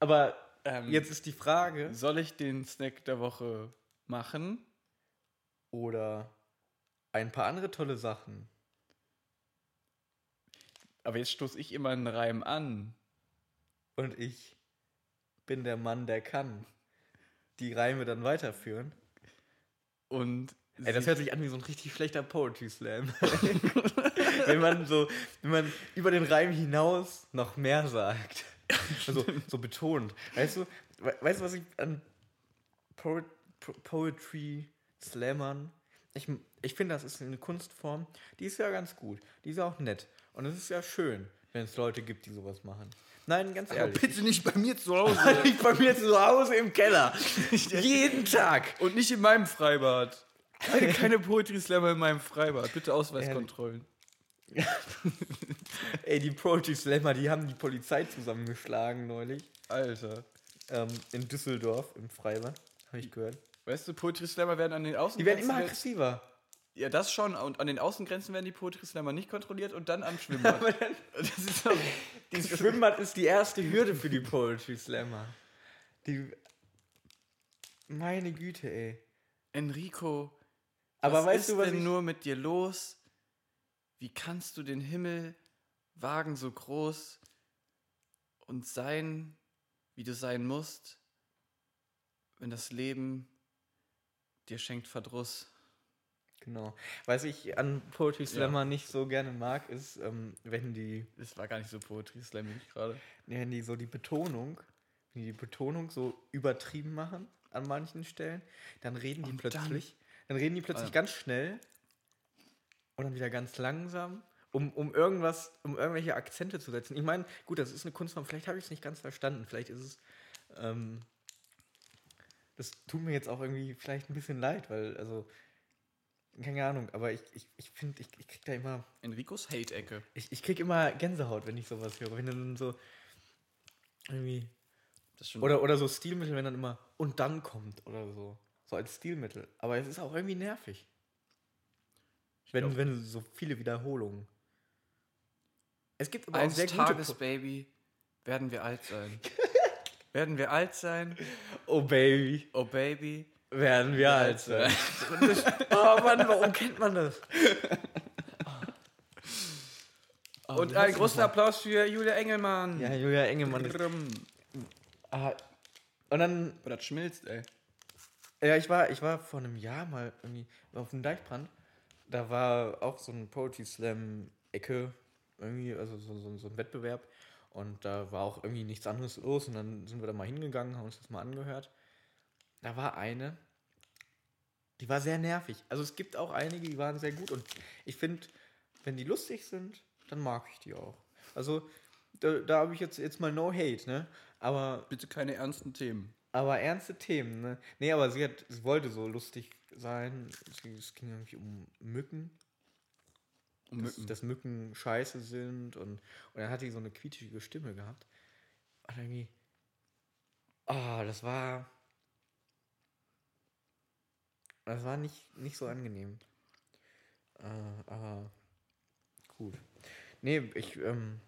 Aber Ähm, jetzt ist die Frage, soll ich den Snack der Woche machen? oder ein paar andere tolle Sachen. Aber jetzt stoße ich immer einen Reim an. Und ich bin der Mann, der kann die Reime dann weiterführen. Und Ey, das hört sich an wie so ein richtig schlechter Poetry Slam. wenn man so, wenn man über den Reim hinaus noch mehr sagt. Also so betont. Weißt du, we weißt du, was ich an po po Poetry Slammern. Ich, ich finde, das ist eine Kunstform, die ist ja ganz gut. Die ist ja auch nett. Und es ist ja schön, wenn es Leute gibt, die sowas machen. Nein, ganz Aber ehrlich. bitte nicht bei mir zu Hause. ich bei mir zu Hause im Keller. Jeden Tag. Und nicht in meinem Freibad. Keine, keine Poetry Slammer in meinem Freibad. Bitte Ausweiskontrollen. Ey, die Poetry Slammer, die haben die Polizei zusammengeschlagen neulich. Alter. Ähm, in Düsseldorf im Freibad. Habe ich gehört. Weißt du, Poetry Slammer werden an den Außengrenzen. Die werden immer aggressiver. Ja, das schon. Und an den Außengrenzen werden die Poetry Slammer nicht kontrolliert und dann am Schwimmbad. das ist doch, Das Schwimmbad ist die erste Hürde für die Poetry Slammer. Die. Meine Güte, ey. Enrico, Aber was weißt ist du, was denn ich. nur mit dir los? Wie kannst du den Himmel wagen so groß und sein, wie du sein musst, wenn das Leben dir schenkt Verdruss? Genau. Was ich an Poetry Slammer nicht so gerne mag, ist, ähm, wenn die. Das war gar nicht so Poetry Slamming gerade. wenn die so die Betonung, wenn die die Betonung so übertrieben machen an manchen Stellen, dann reden die Und plötzlich, dann, reden die plötzlich Ah. ganz schnell und dann wieder ganz langsam, um, um irgendwas, um irgendwelche Akzente zu setzen. Ich meine, gut, das ist eine Kunstform, vielleicht habe ich es nicht ganz verstanden, vielleicht ist es, ähm, das tut mir jetzt auch irgendwie vielleicht ein bisschen leid, weil, also, keine Ahnung, aber ich, ich, ich finde, ich, ich krieg da immer, Enricos Hate-Ecke. ich, ich krieg immer Gänsehaut, wenn ich sowas höre, wenn dann so irgendwie oder, oder so Stilmittel, wenn dann immer und dann kommt oder so. So als Stilmittel. Aber es ist auch irgendwie nervig. Wenn, glaub- wenn so viele Wiederholungen. Es gibt aber auch Eines sehr gute. Tages, Po- Baby, werden wir alt sein. werden wir alt sein? oh Baby, Oh, Baby. Werden wir alt sein. oh Mann, warum kennt man das? Oh, Und wie ein heißt großen Applaus für Julia Engelmann. Ja, Julia Engelmann. Ah, und dann Oh, das schmilzt, ey. Ja, ich war, ich war vor einem Jahr mal irgendwie auf dem Deichbrand. Da war auch so ein Poetry Slam-Ecke, irgendwie, also so, so, so ein Wettbewerb. Und da war auch irgendwie nichts anderes los. Und dann sind wir da mal hingegangen, haben uns das mal angehört. Da war eine, die war sehr nervig. Also es gibt auch einige, die waren sehr gut. Und ich finde, wenn die lustig sind, dann mag ich die auch. Also da, da habe ich jetzt, jetzt mal no hate, ne? Aber Bitte keine ernsten Themen. aber ernste Themen, ne? Nee, aber sie hat, sie wollte so lustig sein. Sie, es ging irgendwie um Mücken. Um dass, Mücken. dass Mücken scheiße sind und, und dann hat die so eine quietschige Stimme gehabt. Und irgendwie, Ah, das war. Das war nicht, nicht so angenehm. Äh, aber gut. Nee, ich, ähm,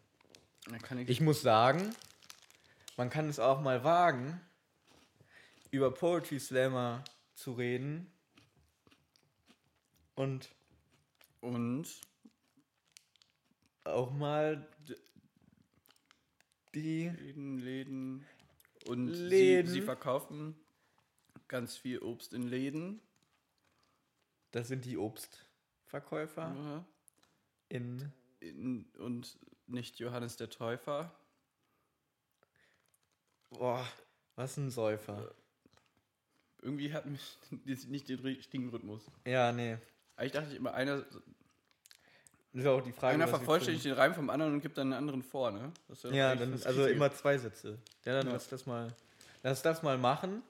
ich, ich muss sagen, man kann es auch mal wagen, über Poetry Slammer zu reden. Und und auch mal die. Läden, Läden. Und Läden. Sie, sie verkaufen ganz viel Obst in Läden. Das sind die Obstverkäufer Ja. in. In, und nicht Johannes der Täufer. Boah, was ein Säufer. Irgendwie hat mich nicht den richtigen Rhythmus. Ja, nee. Eigentlich dachte ich immer, einer, ist auch die Frage. einer vervollständigt den Reim vom anderen und gibt dann einen anderen vor, ne? Ja, eigentlich dann also immer zwei Sätze. Ja, dann Ja. lass das mal. Lass das mal machen.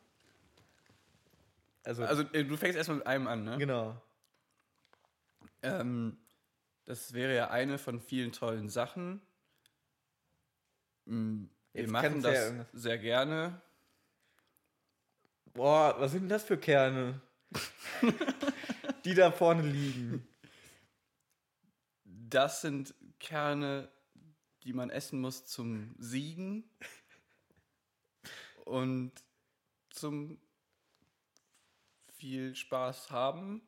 Also, Also äh, du fängst erstmal mit einem an, ne? genau. Ähm, das wäre ja eine von vielen tollen Sachen. Mm, Wir Jetzt machen ja das irgendwas- sehr gerne. Boah, was sind denn das für Kerne? die da vorne liegen. Das sind Kerne, die man essen muss zum Siegen und zum viel Spaß haben.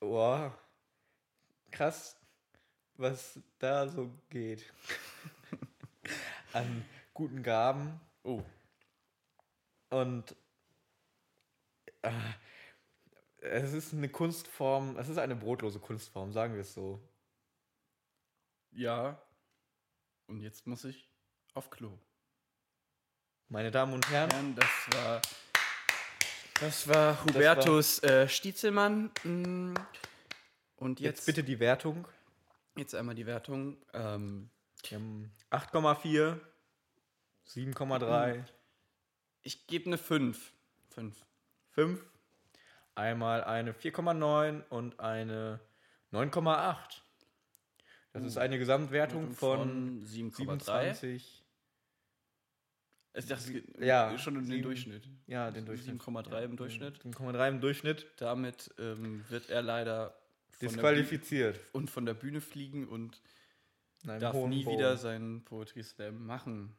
Boah, krass, was da so geht. An guten Gaben Oh, und äh, es ist eine Kunstform, es ist eine brotlose Kunstform, sagen wir es so. ja. Und jetzt muss ich auf Klo. Meine Damen und Herren, Herren, das war. Das war Hubertus äh, Stiezelmann. Mm. Und jetzt jetzt, bitte die Wertung. jetzt einmal die Wertung. Ähm, Wir haben 8,4, 7,3, ich gebe eine 5. 5. 5, einmal eine 4,9 und eine 9,8. Das ist eine Gesamtwertung von 7,3. 27. Ich dachte, es geht Ja, schon um den sieben- Durchschnitt. Ja, den Durchschnitt. 7,3 im Durchschnitt. 7,3 im Durchschnitt. Damit ähm, wird er leider Disqualifiziert. und von der Bühne fliegen und In einem darf nie wieder seinen Poetry Slam machen.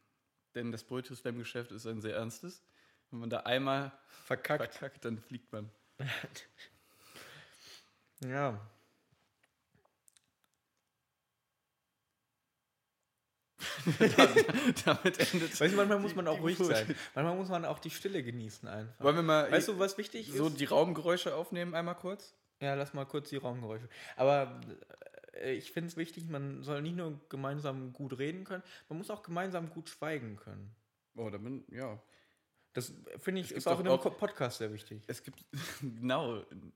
Denn das Poetry Slam Geschäft ist ein sehr ernstes. Wenn man da einmal verkackt. verkackt, dann fliegt man. Ja. Damit endet Weißt du, manchmal muss man auch ruhig sein. Manchmal muss man auch die Stille genießen einfach. Wollen wir mal Weißt du, was wichtig so ist? die Raumgeräusche aufnehmen einmal kurz? Ja, lass mal kurz die Raumgeräusche. Aber äh, ich finde es wichtig, man soll nicht nur gemeinsam gut reden können, man muss auch gemeinsam gut schweigen können. Oh, da bin, ja. Das finde ich ist auch in einem auch- Podcast sehr wichtig. Es gibt genau in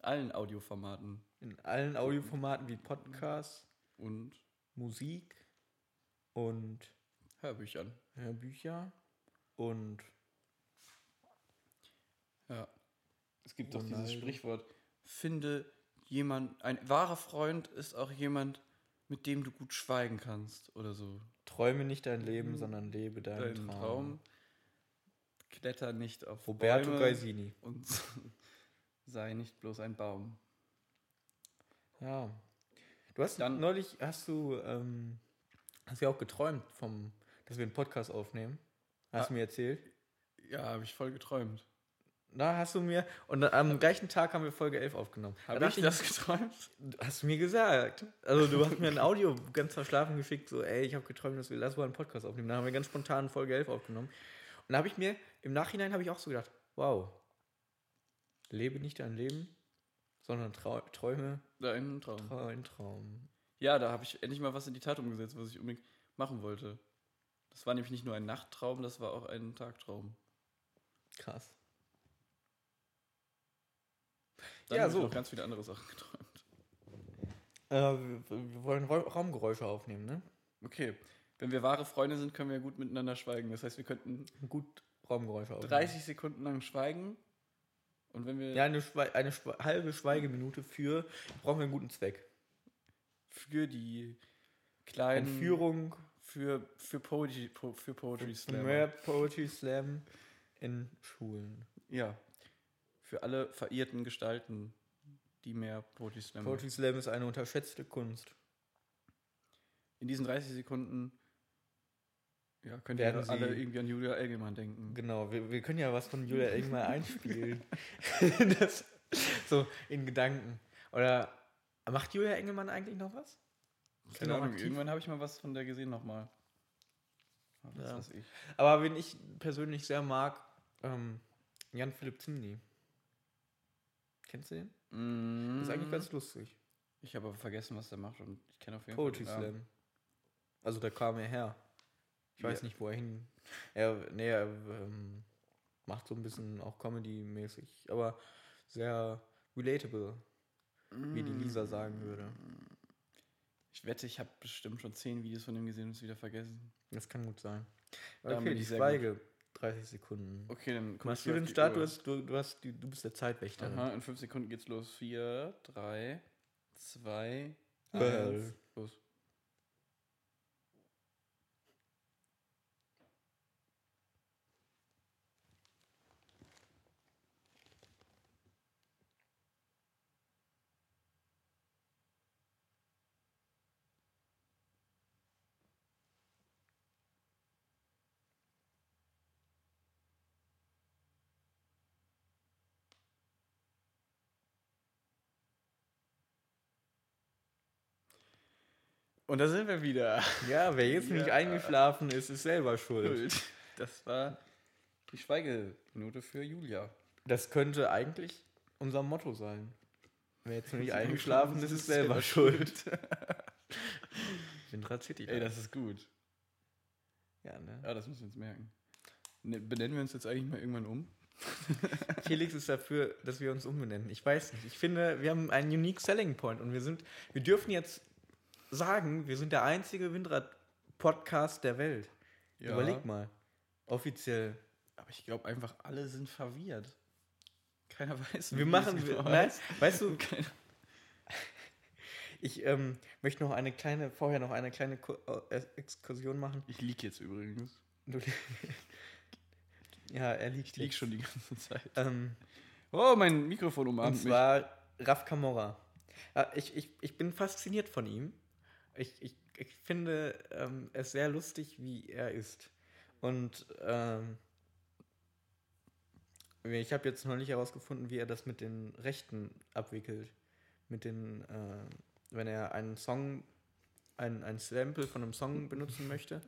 allen Audioformaten In allen Audioformaten wie Podcasts, und Musik und Hörbüchern. Hörbücher und Ja. Es gibt doch dieses. Sprichwort, finde jemand, ein wahrer Freund ist auch jemand, mit dem du gut schweigen kannst oder so. träume nicht dein Leben, sondern lebe deinen, Deinen Traum. Traum. Kletter nicht auf Roberto Bäume Gaisini. und sei nicht bloß ein Baum. Ja. Du hast Dann- neulich, hast du, ähm, hast ja auch geträumt vom, dass wir einen Podcast aufnehmen. Hast Ah. du mir erzählt? Ja, habe ich voll geträumt. Da hast du mir, und am gleichen Tag haben wir Folge 11 aufgenommen. Habe ich dachte das geträumt? Hast du mir gesagt. Also du hast mir ein Audio ganz verschlafen geschickt, so, ey, ich habe geträumt, dass wir lass mal einen Podcast aufnehmen. Da haben wir ganz spontan Folge 11 aufgenommen. Und da habe ich mir, im Nachhinein habe ich auch so gedacht, wow, lebe nicht dein Leben, sondern trau träume Dein Traum. Traum. Ja, da habe ich endlich mal was in die Tat umgesetzt, was ich unbedingt machen wollte. Das war nämlich nicht nur ein Nachttraum, das war auch ein Tagtraum. Krass. Dann Ja, habe ich so. noch ganz viele andere Sachen geträumt. Äh, wir, wollen Ra Raumgeräusche aufnehmen, ne? Okay, wenn wir wahre Freunde sind, können wir ja gut miteinander schweigen. Das heißt, wir könnten Gut Raumgeräusche aufnehmen. 30 Sekunden lang schweigen. Und wenn wir Ja, eine, Schwe eine Schwe halbe Schweigeminute für, brauchen wir einen guten Zweck. Für die kleinen Entführung für, für Poetry, po, für Poetry Slam. Mehr Poetry Slam in Schulen. Ja. Für alle verirrten Gestalten, die mehr Poetry Slam Poetry Slam ist eine unterschätzte Kunst. In diesen 30 Sekunden ja, könnt Werden ihr alle irgendwie an Julia Engelmann denken. Genau, wir, wir können ja was von Julia irgendwann einspielen. das, so in Gedanken. Oder macht Julia Engelmann eigentlich noch was? Keine noch Ahnung, aktiv? irgendwann habe ich mal was von der gesehen nochmal. Ja. weiß ich. Aber wen ich persönlich sehr mag, ähm, Jan Philipp Zimny. Kennst du den? Das ist eigentlich ganz lustig. Ich habe aber vergessen, was der macht und ich kenne auf jeden Poetry Fall. Slam. Also da kam er her. Ich weiß Ja. nicht, wo er hin. Er, nee, er ähm, macht so ein bisschen auch Comedy-mäßig, aber sehr relatable, wie die Lisa sagen würde. Ich wette, ich habe bestimmt schon zehn Videos von ihm gesehen und es wieder vergessen. Das kann gut sein. Okay, ich Schweige. 30 Sekunden. Okay, dann Machst du den Start? Du, hast, du, du, hast die, du bist der Zeitwächter. Aha, in fünf Sekunden geht's los. Vier, drei, zwei, Well. eins. Los. Und da sind wir wieder. Ja, wer jetzt nicht Ja. eingeschlafen ist, ist selber schuld. Das war die Schweigeminute für Julia. Das könnte eigentlich unser Motto sein. Wer jetzt nicht eingeschlafen ist, ist selber schuld. Windrad City. Ey, das ist gut. ja, ne? Ja, das müssen wir uns merken. Ne, benennen wir uns jetzt eigentlich mal irgendwann um? Felix ist dafür, dass wir uns umbenennen. Ich weiß nicht. Ich finde, wir haben einen unique selling point und wir sind, wir dürfen jetzt sagen, wir sind der einzige Windrad-Podcast der Welt. Überleg mal. Offiziell. Aber ich glaube einfach, alle sind verwirrt. Keiner weiß. Wir wie machen, es wir, nein, weißt du, Keiner- ich ähm, möchte noch eine kleine, vorher noch eine kleine Ko äh, Exkursion machen. Ich lieg jetzt übrigens. Du, ja, er liegt Ich lieg jetzt. schon die ganze Zeit. Ähm, Oh, mein Mikrofon und umarmt mich. zwar Raf Camorra. Ja, ich, ich, ich bin fasziniert von ihm. Ich, ich, ich finde ähm, es sehr lustig, wie er ist. Und ähm, ich habe jetzt noch nicht herausgefunden, wie er das mit den Rechten abwickelt. Mit den, äh, wenn er einen Song, ein, ein Sample von einem Song benutzen möchte,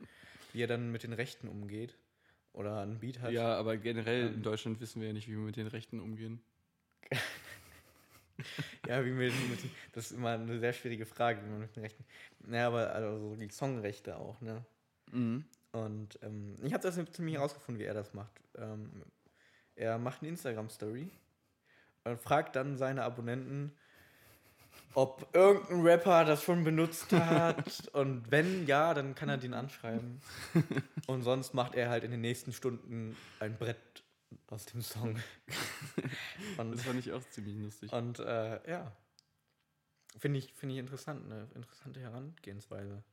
wie er dann mit den Rechten umgeht. Oder einen Beat hat. Ja, aber generell Ähm. in Deutschland wissen wir ja nicht, wie wir mit den Rechten umgehen. Ja, wie wir mit, das ist immer eine sehr schwierige Frage, wie man mit den Rechten. Naja, aber also die Songrechte auch, ne? Mhm. Und ähm, ich habe das ziemlich herausgefunden, wie er das macht. Ähm, er macht eine Instagram-Story und fragt dann seine Abonnenten, ob irgendein Rapper das schon benutzt hat. und wenn ja, dann kann er den anschreiben. und sonst macht er halt in den nächsten Stunden ein Brett aus dem Song. und Das fand ich auch ziemlich lustig. und äh, ja, finde ich, finde ich interessant, eine interessante Herangehensweise.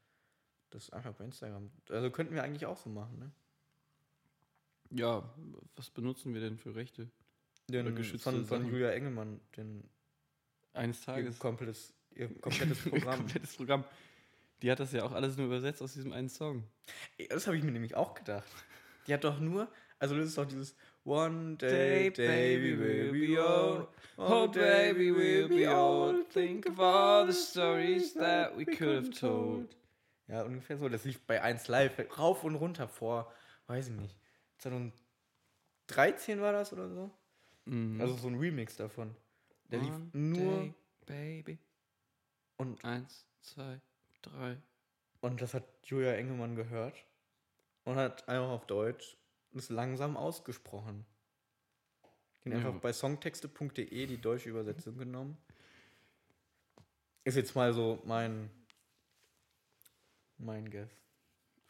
Das einfach bei Instagram. Also könnten wir eigentlich auch so machen, ne? Ja, was benutzen wir denn für Rechte? Den, von, von. Julia Engelmann, den Eines ihr Tages. komplettes, ihr komplettes Programm. Komplettes Programm. Die hat das ja auch alles nur übersetzt aus diesem einen Song. Das habe ich mir nämlich auch gedacht. Die hat doch nur, also das ist doch dieses One day, baby, we'll be old. Oh, baby, we'll be old. Think of all the stories that we could have told. Ja, ungefähr so. Das lief bei 1 Live rauf und runter vor, weiß ich nicht. 2013 war das oder so? Mhm. Also so ein Remix davon. Der lief One nur day, baby. und, Eins, zwei, drei. und das hat Julia Engelmann gehört und hat einfach auf Deutsch das langsam ausgesprochen. Den Ja. einfach bei songtexte.de die deutsche Übersetzung genommen. Ist jetzt mal so mein mein Guess.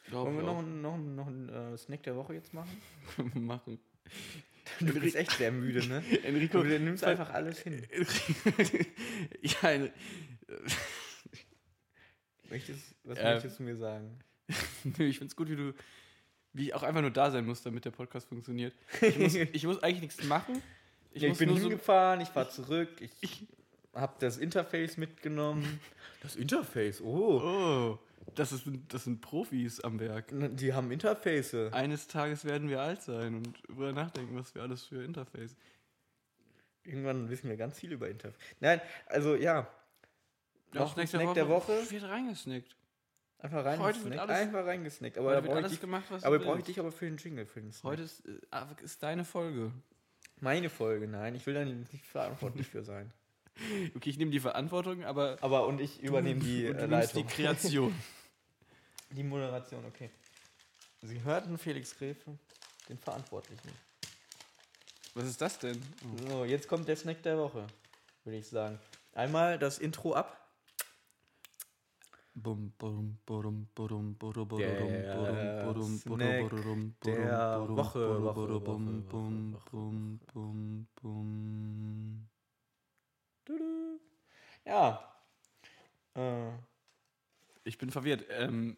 Glaub Wollen wir noch, noch, noch einen äh, Snack der Woche jetzt machen? machen. Du bist echt sehr müde, ne? Enrico, Du nimmst einfach alles hin. ja, ein- Möchtest, was Äh, möchtest du mir sagen? Nö, ich find's gut, wie du, wie ich auch einfach nur da sein muss, damit der Podcast funktioniert. Ich muss, ich muss eigentlich nichts machen. Ich, ich muss bin nur so, hingefahren, ich fahr zurück, ich, ich habe das Interface mitgenommen. Das Interface, oh. oh, das, ist, das sind Profis am Werk. Die haben Interface. Eines Tages werden wir alt sein und darüber nachdenken, was wir alles für Interface. Irgendwann wissen wir ganz viel über Interface. Nein, also ja. Ja, Noch Snack der Snack der Woche. Wird reingesnackt. Einfach alles- Einfach reingesnackt. Aber da brauche ich, dich- gemacht, aber du brauche ich dich aber für den Jingle, für den Snack. Heute ist, äh, ah, ist deine Folge. Meine Folge, nein. Ich will da nicht verantwortlich für sein. Okay, ich nehme die Verantwortung, aber Aber und ich übernehme die und äh, du nimmst Leitung. die Kreation. Die Moderation, okay. Sie hörten Felix Gräfe, den Verantwortlichen. was ist das denn? Oh. So, jetzt kommt der Snack der Woche, würde ich sagen. Einmal das Intro ab. Bum, bum, burum, burum, burum, burum, Der Snack der Woche, bum, bum, bum, bum, bum. Ja. Äh, Ich bin verwirrt. Ähm,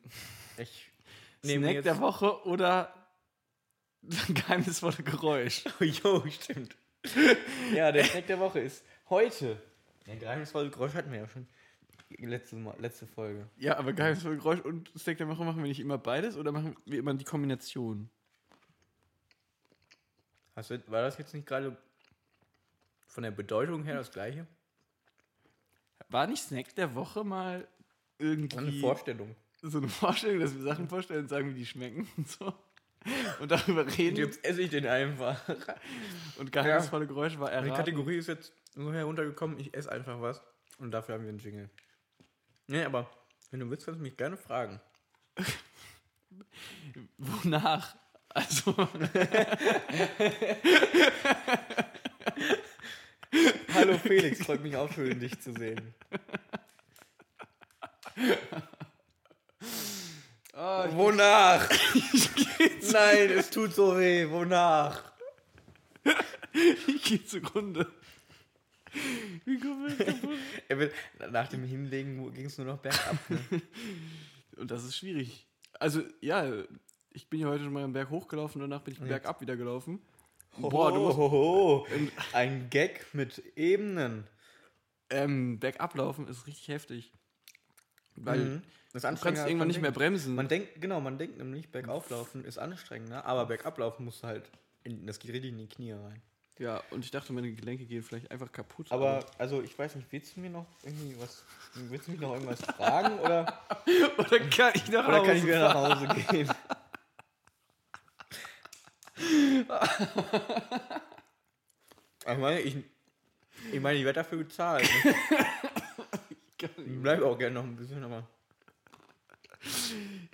ich nehme Snack der Woche oder geheimnisvolle Geräusch? Oh, jo, stimmt. ja, der Snack der Woche ist heute. Ja, geheimnisvolle Geräusch hatten wir ja schon. Letzte, Mal, letzte Folge. Ja, aber geheimnisvolle Geräusch und Snack der Woche machen wir nicht immer beides oder machen wir immer die Kombination? Hast du, war das jetzt nicht gerade von der Bedeutung her das gleiche? War nicht Snack der Woche mal irgendwie Eine Vorstellung. so eine Vorstellung, dass wir Sachen vorstellen und sagen, wie die schmecken und so? Und darüber reden. Jetzt esse ich den einfach. Und geheimnisvolle Geräusche war Die erraten. Kategorie ist jetzt nur heruntergekommen, ich esse einfach was. Und dafür haben wir einen Jingle. Nee, aber wenn du willst, kannst du mich gerne fragen. Wonach? Also, Hallo Felix, freut mich auch schön, dich zu sehen. oh, Wonach? Nein, es tut so weh. Wonach? ich gehe zugrunde. Wie wir kaputt? Will, nach dem Hinlegen ging es nur noch bergab. Ne? Und das ist schwierig. Also, ja, ich bin ja heute schon mal am Berg hochgelaufen, danach bin ich bergab wieder gelaufen. Boah, du musst Hohoho. Ein Gag mit Ebenen. ähm, bergab laufen ist richtig heftig. Weil Mhm. Das ist du kannst irgendwann man nicht mehr bremsen. Man denkt, genau, man denkt nämlich, bergauf laufen ist anstrengender, aber bergab laufen musst du halt, in, das geht richtig in die Knie rein. Ja, und ich dachte, meine Gelenke gehen vielleicht einfach kaputt. Aber, also, ich weiß nicht, willst du mir noch irgendwie was, willst du mich noch irgendwas fragen oder, oder kann ich nach oder Hause kann ich wieder nach Hause gehen? ich meine, ich, ich meine, ich werde dafür bezahlt. Ne? Ich bleibe auch gerne noch ein bisschen, aber.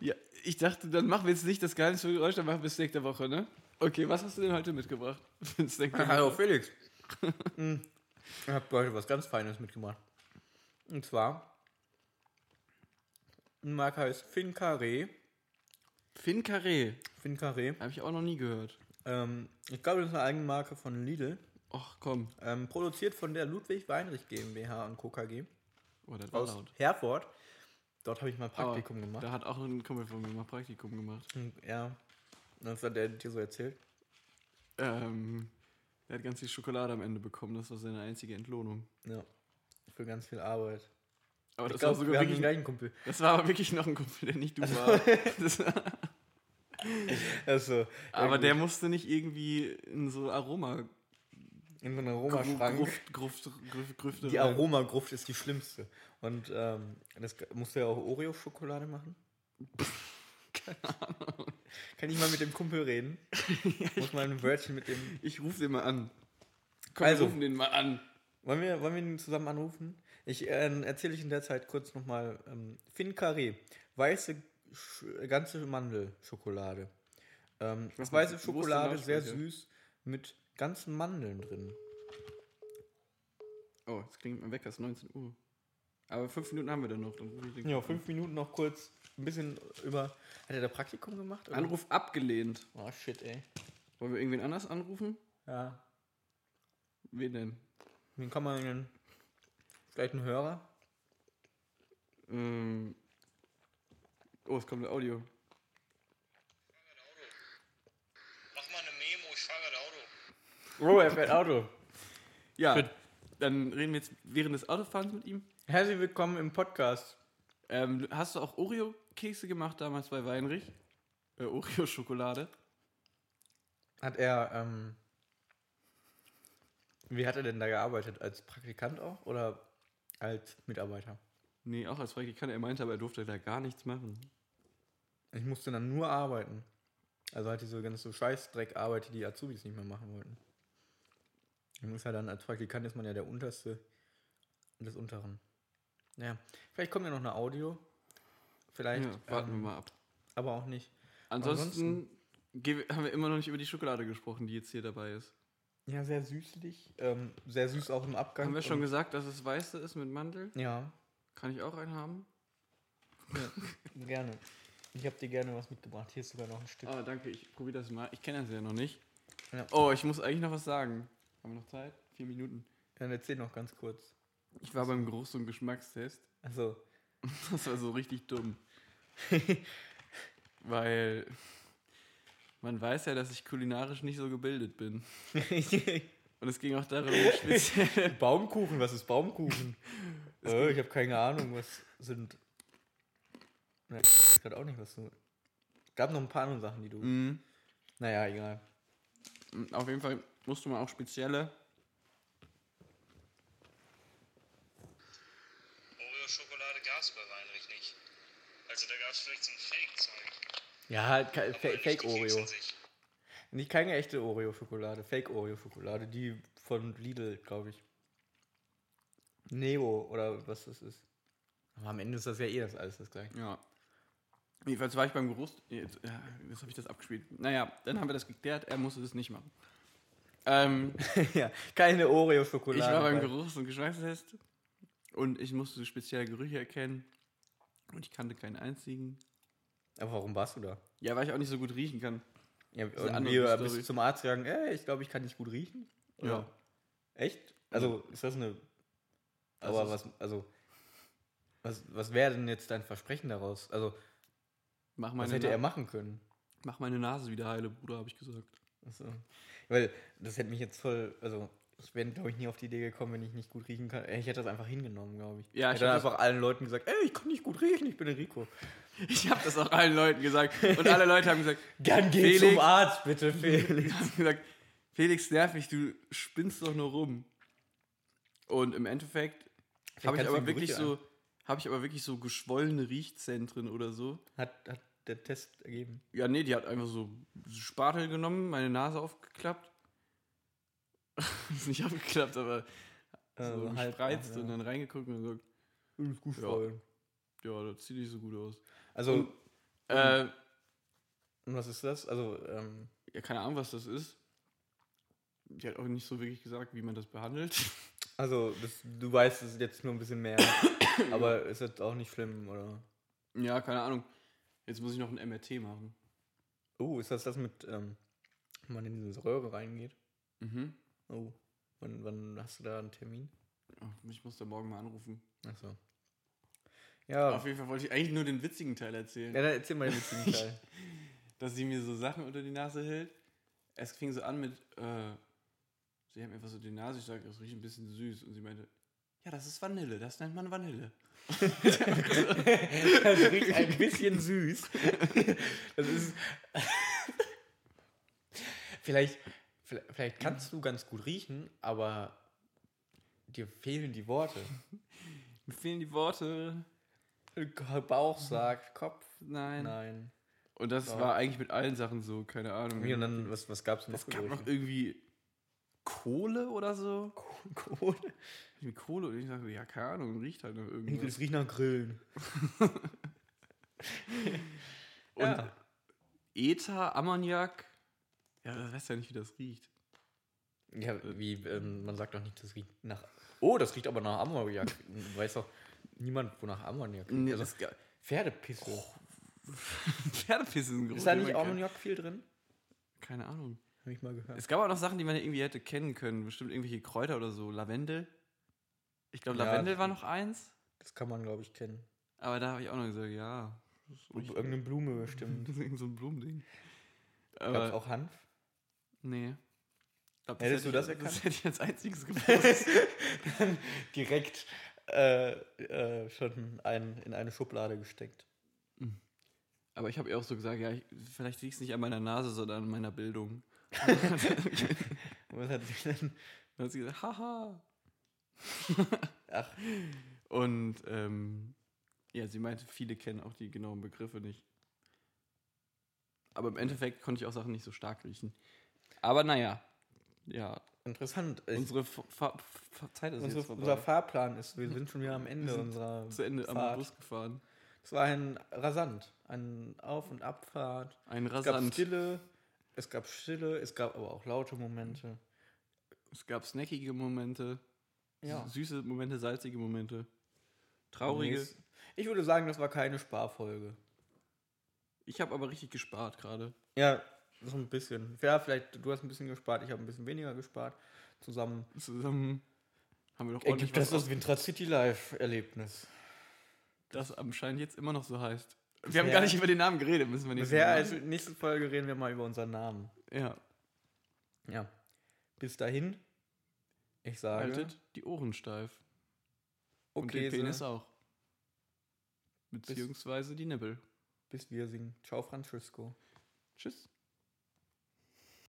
Ja, ich dachte, dann machen wir jetzt nicht das geheimnisvolle Geräusch, dann machen wir Snack der Woche, ne? Okay, was hast du denn heute mitgebracht? Woche? Hallo Felix. Hm, ich habe heute was ganz Feines mitgebracht. Und zwar, ein Marke heißt Fincaré. Finn Carré. Fincaré. Habe ich auch noch nie gehört. Ähm, ich glaube, das ist eine eigene Marke von Lidl. Ach komm. Ähm, produziert von der Ludwig Weinrich GmbH und Co. KG Oh, das war aus laut. Herford. Dort habe ich mal Praktikum Aber gemacht. Da hat auch ein Kumpel von mir mal Praktikum gemacht. Ja, das hat der dir so erzählt. Ähm, er hat ganz viel Schokolade am Ende bekommen. Das war seine einzige Entlohnung. Ja, für ganz viel Arbeit. Aber Ich das, glaube, war sogar wir haben den wirklich, gleichen Kumpel. das war aber wirklich noch ein Kumpel, der nicht du war. Also, aber der musste nicht irgendwie in so Aroma in so einer Aromaschrank. Gruft, Gruft, Gruft, Grüfte Die. Aromagruft ist die schlimmste. Und ähm, das musst du ja auch Oreo-Schokolade machen. Keine Ahnung. Kann ich mal mit dem Kumpel reden? Muss mal ein Wörtchen mit dem. Ich rufe den mal an. Komm, Also. wir rufen den mal an. Wollen wir, wollen wir ihn zusammen anrufen? Ich äh, erzähle ich in der Zeit kurz nochmal. Ähm, Fin Carré. Weiße, ganze Mandelschokolade. Ähm, mal- weiße Schokolade, sehr süß, mit ganzen Mandeln drin. Oh, jetzt klingt mein Wecker, es ist 19 Uhr. Aber fünf Minuten haben wir dann noch. Dann Ja, fünf Minuten noch kurz ein bisschen über. Hat er da Praktikum gemacht? oder? Anruf abgelehnt. Oh shit, ey. Wollen wir irgendwen anders anrufen? Ja. Wen denn? Wen kann man denn? Vielleicht ein Hörer? Ähm, Oh, es kommt ein Audio. Mach mal eine Memo, ich fahre gerade Auto. Oh, er fährt Auto. Ja, dann reden wir jetzt während des Autofahrens mit ihm. Herzlich willkommen im Podcast. Ähm, hast du auch Oreo-Kekse gemacht damals bei Weinrich? Äh, Oreo-Schokolade? Hat er, ähm, wie hat er denn da gearbeitet? Als Praktikant auch oder als Mitarbeiter? Nee, auch als Praktikant. Er meinte aber, er durfte da gar nichts machen. Ich musste dann nur arbeiten. Also halt diese ganze Scheißdreckarbeit, die die Azubis nicht mehr machen wollten. Man ist ja dann, als Praktikant ist man ja der Unterste des Unteren. Ja, vielleicht kommt ja noch eine Audio. Vielleicht, Ja, warten ähm, wir mal ab. aber auch nicht. Ansonsten, wir- haben wir immer noch nicht über die Schokolade gesprochen, die jetzt hier dabei ist. Ja, sehr süßlich. Ähm, sehr süß auch im Abgang. Haben wir schon gesagt, dass es weiße ist mit Mandel? Ja, Kann ich auch einen haben? ja gerne. Ich habe dir gerne was mitgebracht. Hier ist sogar noch ein Stück. Ah, danke, ich probiere das mal. Ich kenne das ja noch nicht. Ja. Oh, ich muss eigentlich noch was sagen. Haben wir noch Zeit? Vier Minuten. Dann erzähl noch ganz kurz. Ich war beim Geruchs- und Geschmackstest. Also, Das war so richtig dumm. Weil man weiß ja, dass ich kulinarisch nicht so gebildet bin. Und es ging auch darum, speziell. Baumkuchen, was ist Baumkuchen? äh, ich habe keine Ahnung, was sind. Ne, ich weiß auch nicht, was du. Gab noch ein paar andere Sachen, die du. Mhm. Naja, egal. Auf jeden Fall musste man auch spezielle. Oreo-Schokolade gab es bei Weinrich nicht. Also da gab es vielleicht so ein Fake-Zeug. Ja, halt ke- Aber Fa- nicht keine echte Oreo-Schokolade, Fake Oreo-Schokolade, die von Lidl, glaube ich. Neo oder was das ist. Aber am Ende ist das ja eh das alles das gleiche. Ja. Jedenfalls war ich beim Geruchs. Jetzt, ja, jetzt habe ich das abgespielt. Naja, dann haben wir das geklärt. Er musste das nicht machen. Ähm, ja, keine ich Oreo-Schokolade. war beim bei- Geruchs- und Geschmackstest und ich musste spezielle Gerüche erkennen. Und ich kannte keinen einzigen. Aber warum warst du da? Ja, weil ich auch nicht so gut riechen kann. Ja, und Story. bist du zum Arzt gegangen, ey, ich glaube, ich kann nicht gut riechen? Oder? Ja. Echt? Also, ist das eine. Das Aber was, also. Was, was wäre denn jetzt dein Versprechen daraus? Also, Mach was hätte Na- er machen können? mach meine Nase wieder heile, Bruder, habe ich gesagt. Achso. Weil, das hätte mich jetzt voll. Also, ich wäre, glaube ich, nie auf die Idee gekommen, wenn ich nicht gut riechen kann. Ich hätte das einfach hingenommen, glaube ich. Ja, ich hätte dann einfach allen Leuten gesagt, ey, ich kann nicht gut riechen, ich bin Rico. Ich habe das auch allen Leuten gesagt. Und alle Leute haben gesagt, Gern geh Felix. zum Arzt, bitte, Felix. haben gesagt, Felix, nervig, du spinnst doch nur rum. Und im Endeffekt habe ich aber wirklich Gerüche so, habe ich aber wirklich so geschwollene Riechzentren oder so. Hat, hat der Test ergeben. Ja, nee, die hat einfach so Spatel genommen, meine Nase aufgeklappt. ist nicht aufgeklappt, aber so Also halb gespreizt ja. und dann reingeguckt und gesagt, Ist gut Ja. voll. ja, das sieht nicht so gut aus. Also, Und- Äh, und was ist das? Also, ähm, ja, keine Ahnung, was das ist. Die hat auch nicht so wirklich gesagt, wie man das behandelt. Also, das, du weißt es jetzt nur ein bisschen mehr, aber ist jetzt auch nicht schlimm, oder? ja, keine Ahnung. Jetzt muss ich noch ein MRT machen. Oh, ist das das mit, ähm, wenn man in diese Röhre reingeht? Mhm. Oh, wann, wann hast du da einen Termin? Ich muss da morgen mal anrufen. Achso. Ja, Auf jeden Fall wollte ich eigentlich nur den witzigen Teil erzählen. ja dann erzähl mal den witzigen Teil. Dass sie mir so Sachen unter die Nase hält. Es fing so an mit, äh, sie hat mir einfach so die Nase, ich sage, das riecht ein bisschen süß. Und sie meinte, ja, das ist Vanille, das nennt man Vanille. das riecht ein bisschen süß. Das ist. vielleicht, vielleicht, vielleicht kannst du ganz gut riechen, aber dir fehlen die Worte. Mir fehlen die Worte. Bauch sagt, Kopf, Nein. nein. Und das Ja. war eigentlich mit allen Sachen so, keine Ahnung. Wie, und dann, was, was gab's noch? es gab noch irgendwie Kohle oder so. Kohle. Irgendwie Kohle und ich sage, ja, keine Ahnung, riecht halt noch irgendwas. Es riecht nach Grillen. Und Ja. Ether, Ammoniak, ja, das weiß ja nicht, wie das riecht. Ja, wie, ähm, man sagt doch nicht, das riecht nach. Oh, das riecht aber nach Ammoniak. Du weißt doch niemand, wonach Ammoniak riecht. Nee, also das Pferdepisse. Pferdepisse sind ist da nicht Ammoniak viel drin? Keine Ahnung. Habe ich mal gehört. Es gab auch noch Sachen, die man irgendwie hätte kennen können. Bestimmt irgendwelche Kräuter oder so. Lavendel. Ich glaube, Ja, Lavendel war noch eins. Das kann man, glaube ich, kennen. Aber da habe ich auch noch gesagt, ja, Irgendeine Blume bestimmt. Irgend so ein Blumending. Gab's Aber, auch Hanf? Nee. Glaub, Hättest hätte du das ich, erkannt? Das hätte ich als einziges gewusst. Direkt äh, äh, schon ein, in eine Schublade gesteckt. Aber ich habe ihr auch so gesagt, ja, ich, vielleicht liegt es nicht an meiner Nase, sondern an meiner Bildung. Was hat sie denn? Dann hat sie gesagt, haha. Ach, Und ähm, ja, sie meinte, viele kennen auch die genauen Begriffe nicht. Aber im Endeffekt konnte ich auch Sachen nicht so stark riechen. Aber naja, ja, interessant. Ich, unsere Fa Fa Fa Zeit ist unsere, jetzt vorbei. unser Fahrplan ist, wir sind schon wieder am Ende sind unserer zu Ende am Fahrt. Bus gefahren. Es war ein rasant, ein Auf- und Abfahrt. Ein Es gab Rasant. Stille, es gab Stille, es gab aber auch laute Momente. Es gab snackige Momente, Ja. süße Momente, salzige Momente, traurige. Ich würde sagen, das war keine Sparfolge. Ich habe aber richtig gespart gerade. Ja, so ein bisschen. Ja, vielleicht, du hast ein bisschen gespart, ich habe ein bisschen weniger gespart. Zusammen Zusammen haben wir doch ordentlich ergibt das was das Wintra City Live-Erlebnis. das anscheinend jetzt immer noch so heißt. Wir haben Bisher- gar nicht über den Namen geredet, müssen wir nicht Bisher als nächste Folge reden wir mal über unseren Namen. Ja, Ja. Bis dahin, ich sage, haltet die Ohren steif. Und okay, den Penis so, auch. Beziehungsweise die Nippel. bis wir singen. Ciao, Francisco. Tschüss.